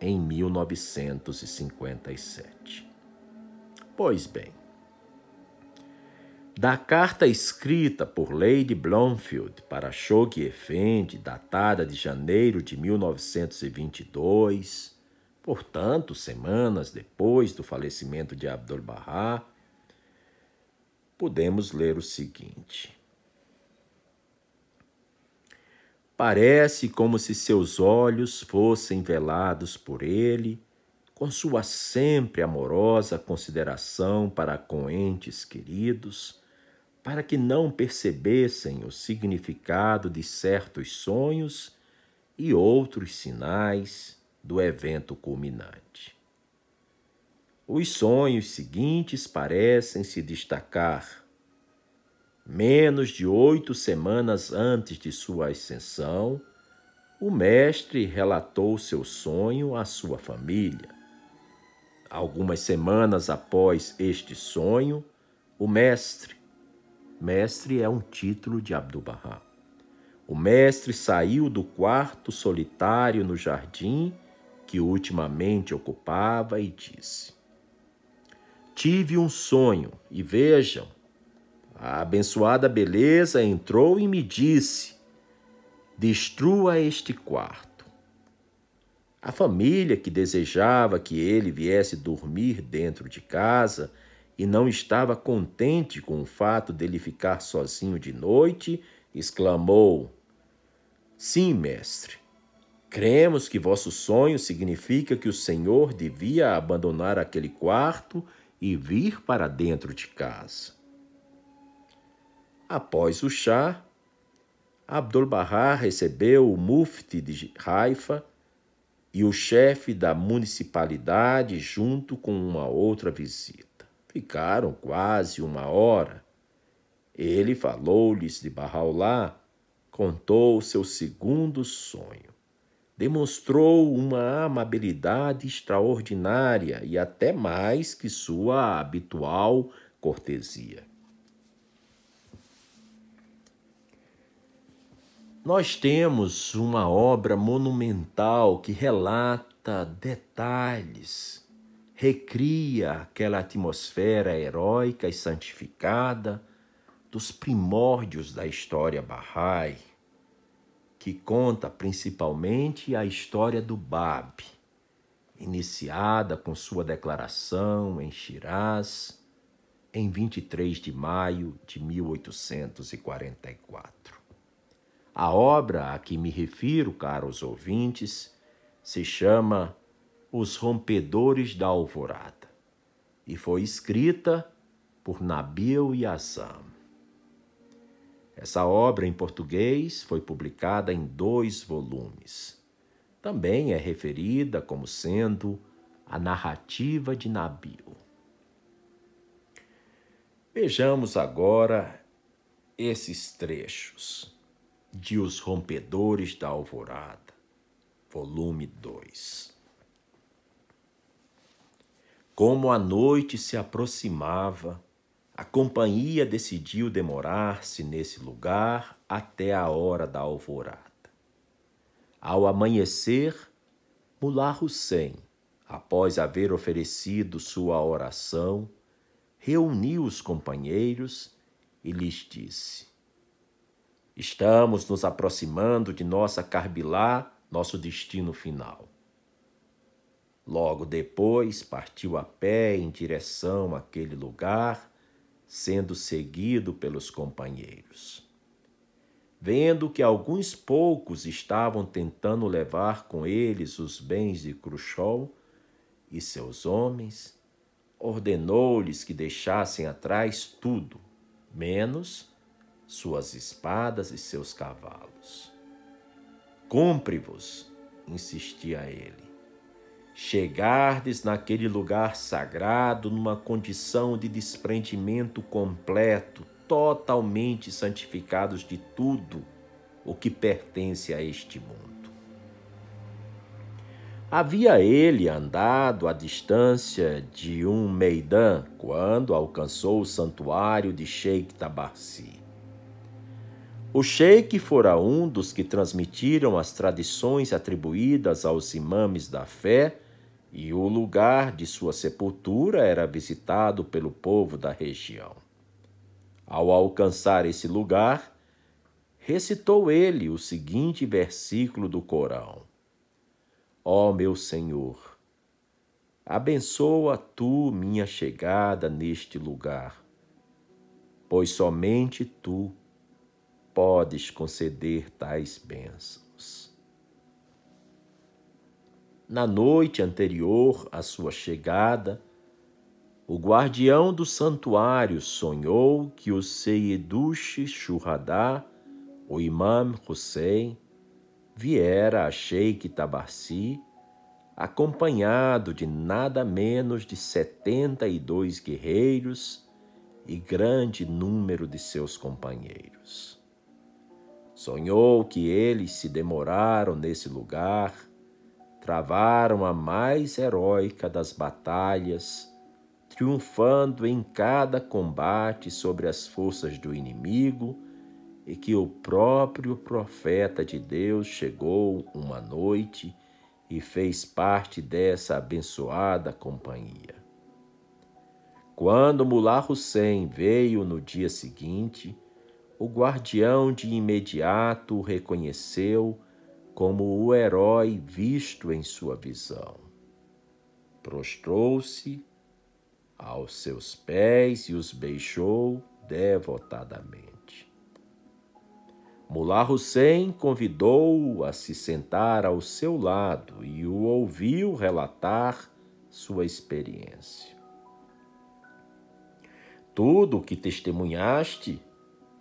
em 1957. Pois bem, da carta escrita por Lady Blomfield para Shoghi Effendi, datada de janeiro de 1922, portanto, semanas depois do falecimento de Abdul-Bahá, podemos ler o seguinte: Parece como se seus olhos fossem velados por ele, com sua sempre amorosa consideração para com entes queridos, para que não percebessem o significado de certos sonhos e outros sinais do evento culminante. Os sonhos seguintes parecem se destacar. Menos de oito semanas antes de sua ascensão, o mestre relatou seu sonho à sua família. Algumas semanas após este sonho, o mestre, Mestre é um título de Abdu'l-Bahá. O mestre saiu do quarto solitário no jardim que ultimamente ocupava e disse: Tive um sonho e vejam, a abençoada beleza entrou e me disse: Destrua este quarto. A família que desejava que ele viesse dormir dentro de casa e não estava contente com o fato dele ficar sozinho de noite, exclamou: Sim, mestre. Cremos que vosso sonho significa que o Senhor devia abandonar aquele quarto e vir para dentro de casa. Após o chá, Abdul-Bahá recebeu o mufti de Haifa e o chefe da municipalidade junto com uma outra visita. Ficaram quase uma hora. Ele falou-lhes de Barraulá, contou seu segundo sonho. Demonstrou uma amabilidade extraordinária e até mais que sua habitual cortesia. Nós temos uma obra monumental que relata detalhes recria aquela atmosfera heróica e santificada dos primórdios da história Bahá'í, que conta principalmente a história do Bab, iniciada com sua declaração em Shiraz em 23 de maio de 1844. A obra a que me refiro, caros ouvintes, se chama os Rompedores da Alvorada, e foi escrita por Nabil Yazam. Essa obra em português foi publicada em dois volumes. Também é referida como sendo a narrativa de Nabil. Vejamos agora esses trechos de Os Rompedores da Alvorada, volume 2. Como a noite se aproximava, a companhia decidiu demorar-se nesse lugar até a hora da alvorada. Ao amanhecer, Mullah Hussein, após haver oferecido sua oração, reuniu os companheiros e lhes disse: Estamos nos aproximando de nossa Carbilá, nosso destino final. Logo depois partiu a pé em direção àquele lugar, sendo seguido pelos companheiros. Vendo que alguns poucos estavam tentando levar com eles os bens de Khrushchev e seus homens, ordenou-lhes que deixassem atrás tudo, menos suas espadas e seus cavalos. Cumpre-vos, insistia ele chegardes naquele lugar sagrado numa condição de desprendimento completo, totalmente santificados de tudo o que pertence a este mundo. Havia ele andado à distância de um meidã quando alcançou o santuário de Sheikh Tabarsi. O Sheikh fora um dos que transmitiram as tradições atribuídas aos imames da fé e o lugar de sua sepultura era visitado pelo povo da região. Ao alcançar esse lugar, recitou ele o seguinte versículo do Corão: Ó oh, meu Senhor, abençoa tu minha chegada neste lugar, pois somente tu podes conceder tais bênçãos. na noite anterior à sua chegada, o guardião do santuário sonhou que o Seyedush Shurradá, o Imam Hussein, viera a Sheikh Tabarsi, acompanhado de nada menos de setenta e dois guerreiros e grande número de seus companheiros. Sonhou que eles se demoraram nesse lugar, travaram a mais heróica das batalhas, triunfando em cada combate sobre as forças do inimigo, e que o próprio profeta de Deus chegou uma noite e fez parte dessa abençoada companhia. Quando Mullah Hussein veio no dia seguinte, o guardião de imediato o reconheceu como o herói visto em sua visão. Prostrou-se aos seus pés e os beijou devotadamente. Mullah Hussein convidou-o a se sentar ao seu lado e o ouviu relatar sua experiência. Tudo o que testemunhaste,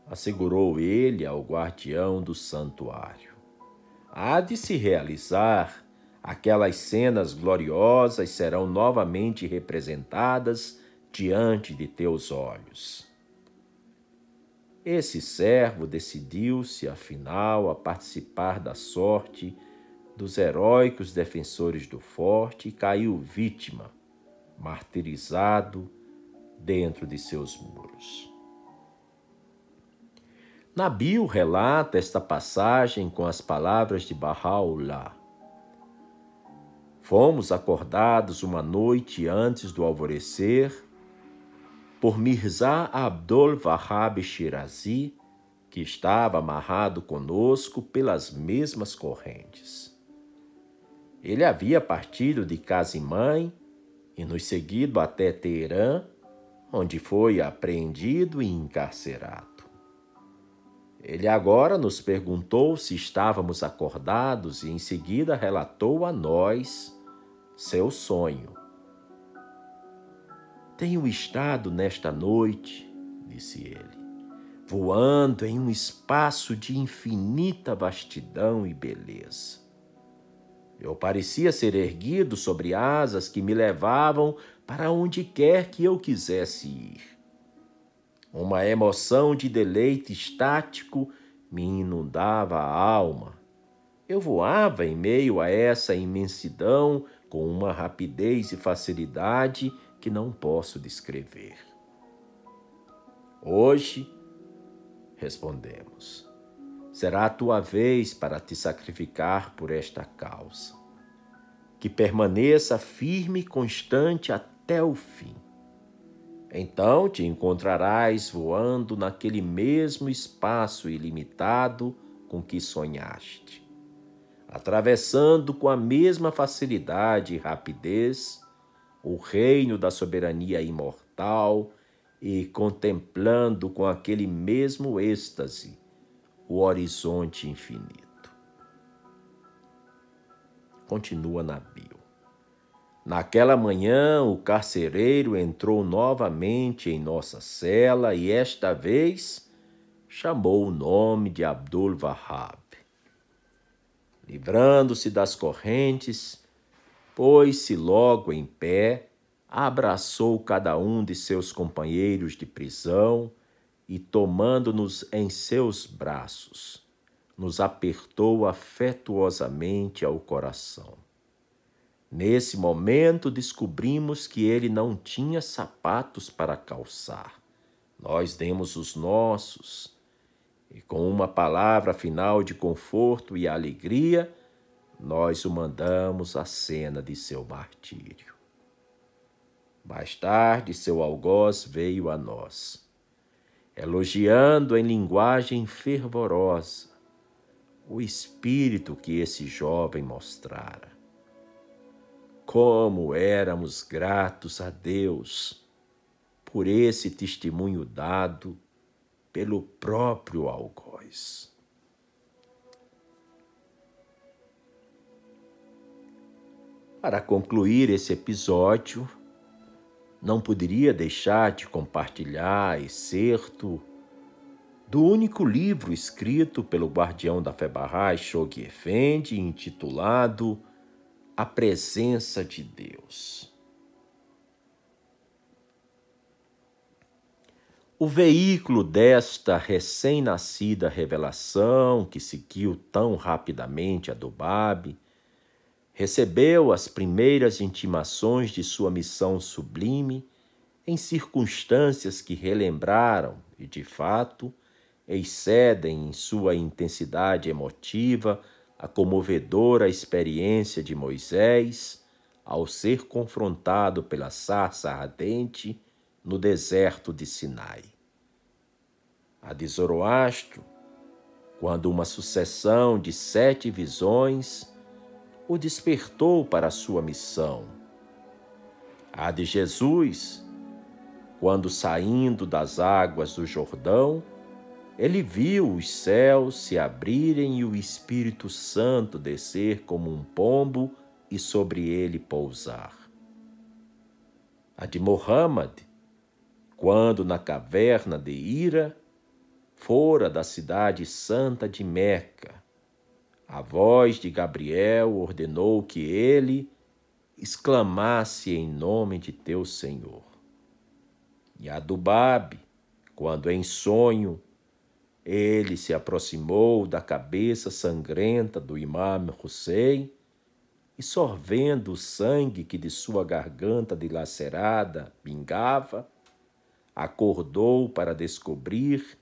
assegurou ele ao guardião do santuário, há de se realizar aquelas cenas gloriosas serão novamente representadas diante de teus olhos. Esse servo decidiu-se, afinal, a participar da sorte dos heróicos defensores do forte e caiu vítima, martirizado dentro de seus muros. Nabil relata esta passagem com as palavras de Bahá'u'lláh. Fomos acordados uma noite antes do alvorecer por Mirza Abdul Wahab Shirazi, que estava amarrado conosco pelas mesmas correntes. Ele havia partido de casa e mãe e nos seguido até Teherã, onde foi apreendido e encarcerado. Ele agora nos perguntou se estávamos acordados e em seguida relatou a nós seu sonho. Tenho estado nesta noite, disse ele, voando em um espaço de infinita vastidão e beleza. Eu parecia ser erguido sobre asas que me levavam para onde quer que eu quisesse ir. Uma emoção de deleite estático me inundava a alma. Eu voava em meio a essa imensidão com uma rapidez e facilidade que não posso descrever. Hoje, respondemos, será a tua vez para te sacrificar por esta causa. Que permaneça firme e constante até o fim. Então te encontrarás voando naquele mesmo espaço ilimitado com que sonhaste atravessando com a mesma facilidade e rapidez o reino da soberania imortal e contemplando com aquele mesmo êxtase o horizonte infinito. Continua na bio. Naquela manhã, o carcereiro entrou novamente em nossa cela e esta vez chamou o nome de Abdul Wahab livrando-se das correntes, pôs-se logo em pé, abraçou cada um de seus companheiros de prisão e, tomando-nos em seus braços, nos apertou afetuosamente ao coração. Nesse momento descobrimos que ele não tinha sapatos para calçar. Nós demos os nossos e com uma palavra final de conforto e alegria, nós o mandamos à cena de seu martírio. Mais tarde, seu algoz veio a nós, elogiando em linguagem fervorosa o espírito que esse jovem mostrara. Como éramos gratos a Deus por esse testemunho dado pelo próprio algoz. Para concluir esse episódio, não poderia deixar de compartilhar excerto do único livro escrito pelo guardião da fé Shoghi Effendi, intitulado A Presença de Deus. O veículo desta recém-nascida revelação, que seguiu tão rapidamente a do Babi, recebeu as primeiras intimações de sua missão sublime em circunstâncias que relembraram e, de fato, excedem em sua intensidade emotiva a comovedora experiência de Moisés ao ser confrontado pela sarça ardente no deserto de Sinai. A de Zoroastro, quando uma sucessão de sete visões o despertou para sua missão. A de Jesus, quando saindo das águas do Jordão, ele viu os céus se abrirem e o Espírito Santo descer como um pombo e sobre ele pousar. A de Mohammed, quando na caverna de Ira, fora da cidade santa de Meca, a voz de Gabriel ordenou que ele exclamasse em nome de teu Senhor. E a do Babe, quando em sonho ele se aproximou da cabeça sangrenta do Imam Hussein e, sorvendo o sangue que de sua garganta dilacerada pingava, acordou para descobrir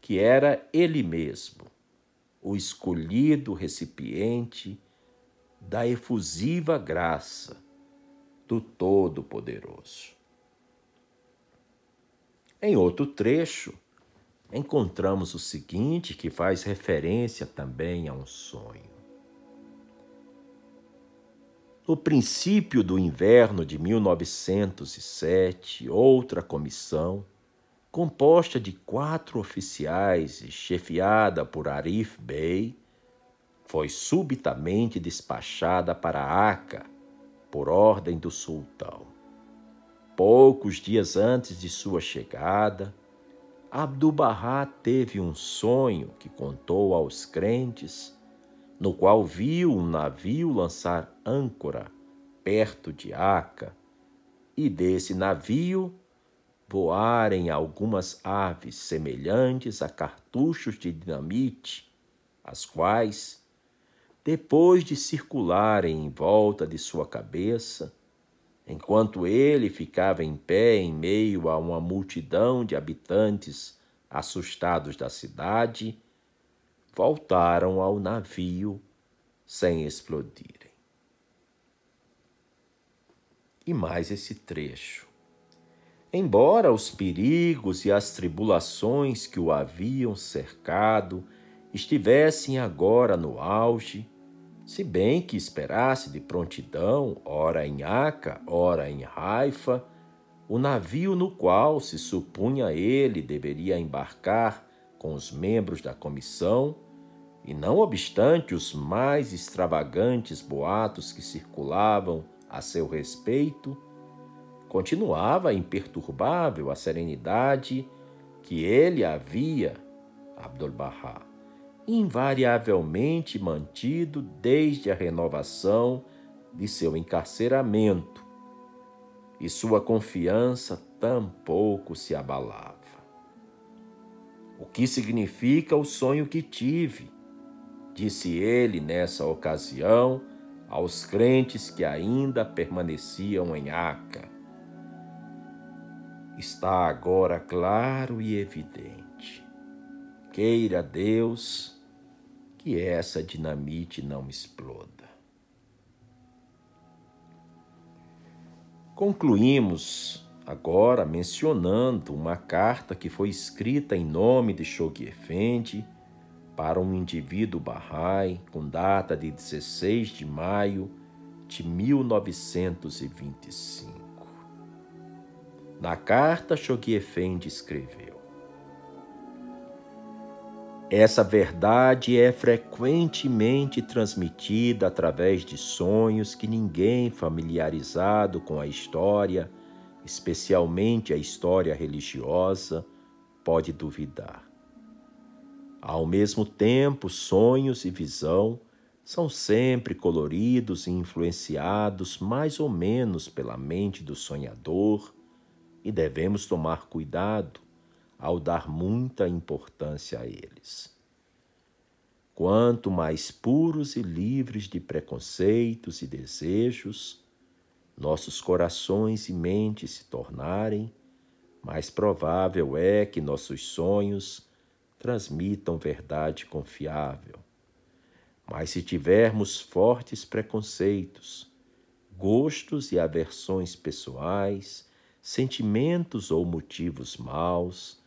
que era ele mesmo o escolhido recipiente da efusiva graça do Todo-Poderoso. Em outro trecho, encontramos o seguinte, que faz referência também a um sonho. No princípio do inverno de 1907, outra comissão composta de quatro oficiais e chefiada por Arif Bey, foi subitamente despachada para Aca por ordem do sultão. Poucos dias antes de sua chegada, Abdu'l-Bahá teve um sonho que contou aos crentes, no qual viu um navio lançar âncora perto de Aca, e desse navio voarem algumas aves semelhantes a cartuchos de dinamite, as quais, depois de circularem em volta de sua cabeça, enquanto ele ficava em pé em meio a uma multidão de habitantes assustados da cidade, voltaram ao navio sem explodirem. E mais esse trecho. Embora os perigos e as tribulações que o haviam cercado estivessem agora no auge, se bem que esperasse de prontidão, ora em Aca, ora em Haifa, o navio no qual se supunha ele deveria embarcar com os membros da comissão, e não obstante os mais extravagantes boatos que circulavam a seu respeito, continuava imperturbável a serenidade que ele havia, Abdu'l-Bahá, invariavelmente mantido desde a renovação de seu encarceramento, e sua confiança tampouco se abalava. O que significa o sonho que tive? Disse ele nessa ocasião aos crentes que ainda permaneciam em Aca está agora claro e evidente. Queira Deus que essa dinamite não exploda. Concluímos agora mencionando uma carta que foi escrita em nome de Shoghi Effendi para um indivíduo Bahá'í com data de 16 de maio de 1925. Na carta, Shoghi Effendi escreveu: Essa verdade é frequentemente transmitida através de sonhos que ninguém familiarizado com a história, especialmente a história religiosa, pode duvidar. Ao mesmo tempo, sonhos e visão são sempre coloridos e influenciados mais ou menos pela mente do sonhador e devemos tomar cuidado ao dar muita importância a eles. Quanto mais puros e livres de preconceitos e desejos nossos corações e mentes se tornarem, mais provável é que nossos sonhos transmitam verdade confiável. Mas se tivermos fortes preconceitos, gostos e aversões pessoais, sentimentos ou motivos maus,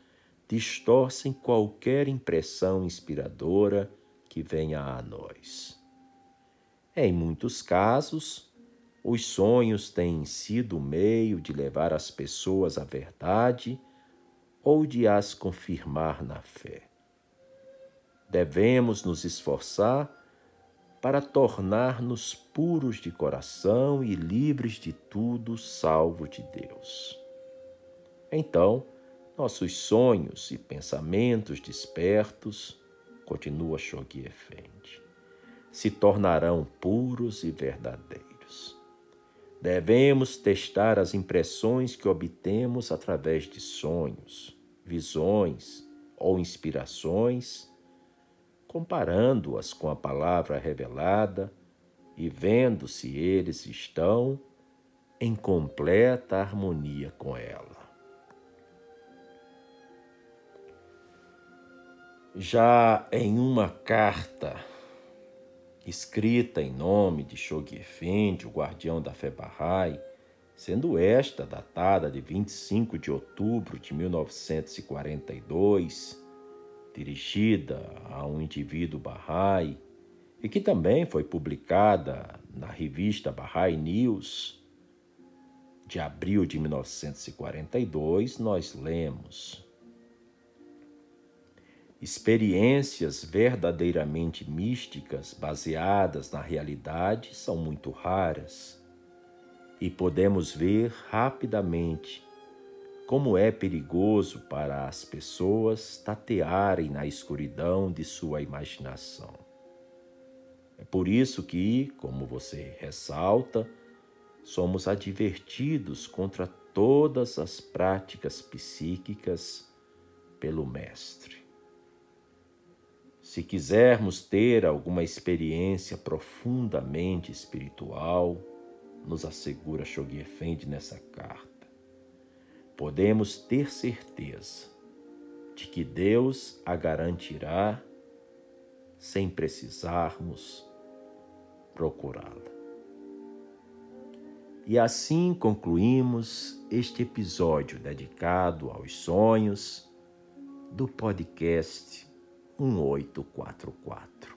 distorcem qualquer impressão inspiradora que venha a nós. Em muitos casos, os sonhos têm sido o meio de levar as pessoas à verdade ou de as confirmar na fé. Devemos nos esforçar para tornar-nos puros de coração e livres de tudo salvo de Deus. Então, nossos sonhos e pensamentos despertos, continua Shoghi Effendi, se tornarão puros e verdadeiros. Devemos testar as impressões que obtemos através de sonhos, visões ou inspirações comparando-as com a palavra revelada e vendo se eles estão em completa harmonia com ela. Já em uma carta escrita em nome de Shoghi Effendi, o guardião da fé Bahá'í, sendo esta datada de 25 de outubro de 1942, dirigida a um indivíduo Bahá'í e que também foi publicada na revista Bahá'í News de abril de 1942, nós lemos Experiências verdadeiramente místicas baseadas na realidade são muito raras e podemos ver rapidamente como é perigoso para as pessoas tatearem na escuridão de sua imaginação. É por isso que, como você ressalta, somos advertidos contra todas as práticas psíquicas pelo Mestre. Se quisermos ter alguma experiência profundamente espiritual, nos assegura Shoghi Effendi nessa carta, podemos ter certeza de que Deus a garantirá sem precisarmos procurá-la. E assim concluímos este episódio dedicado aos sonhos do podcast 1844.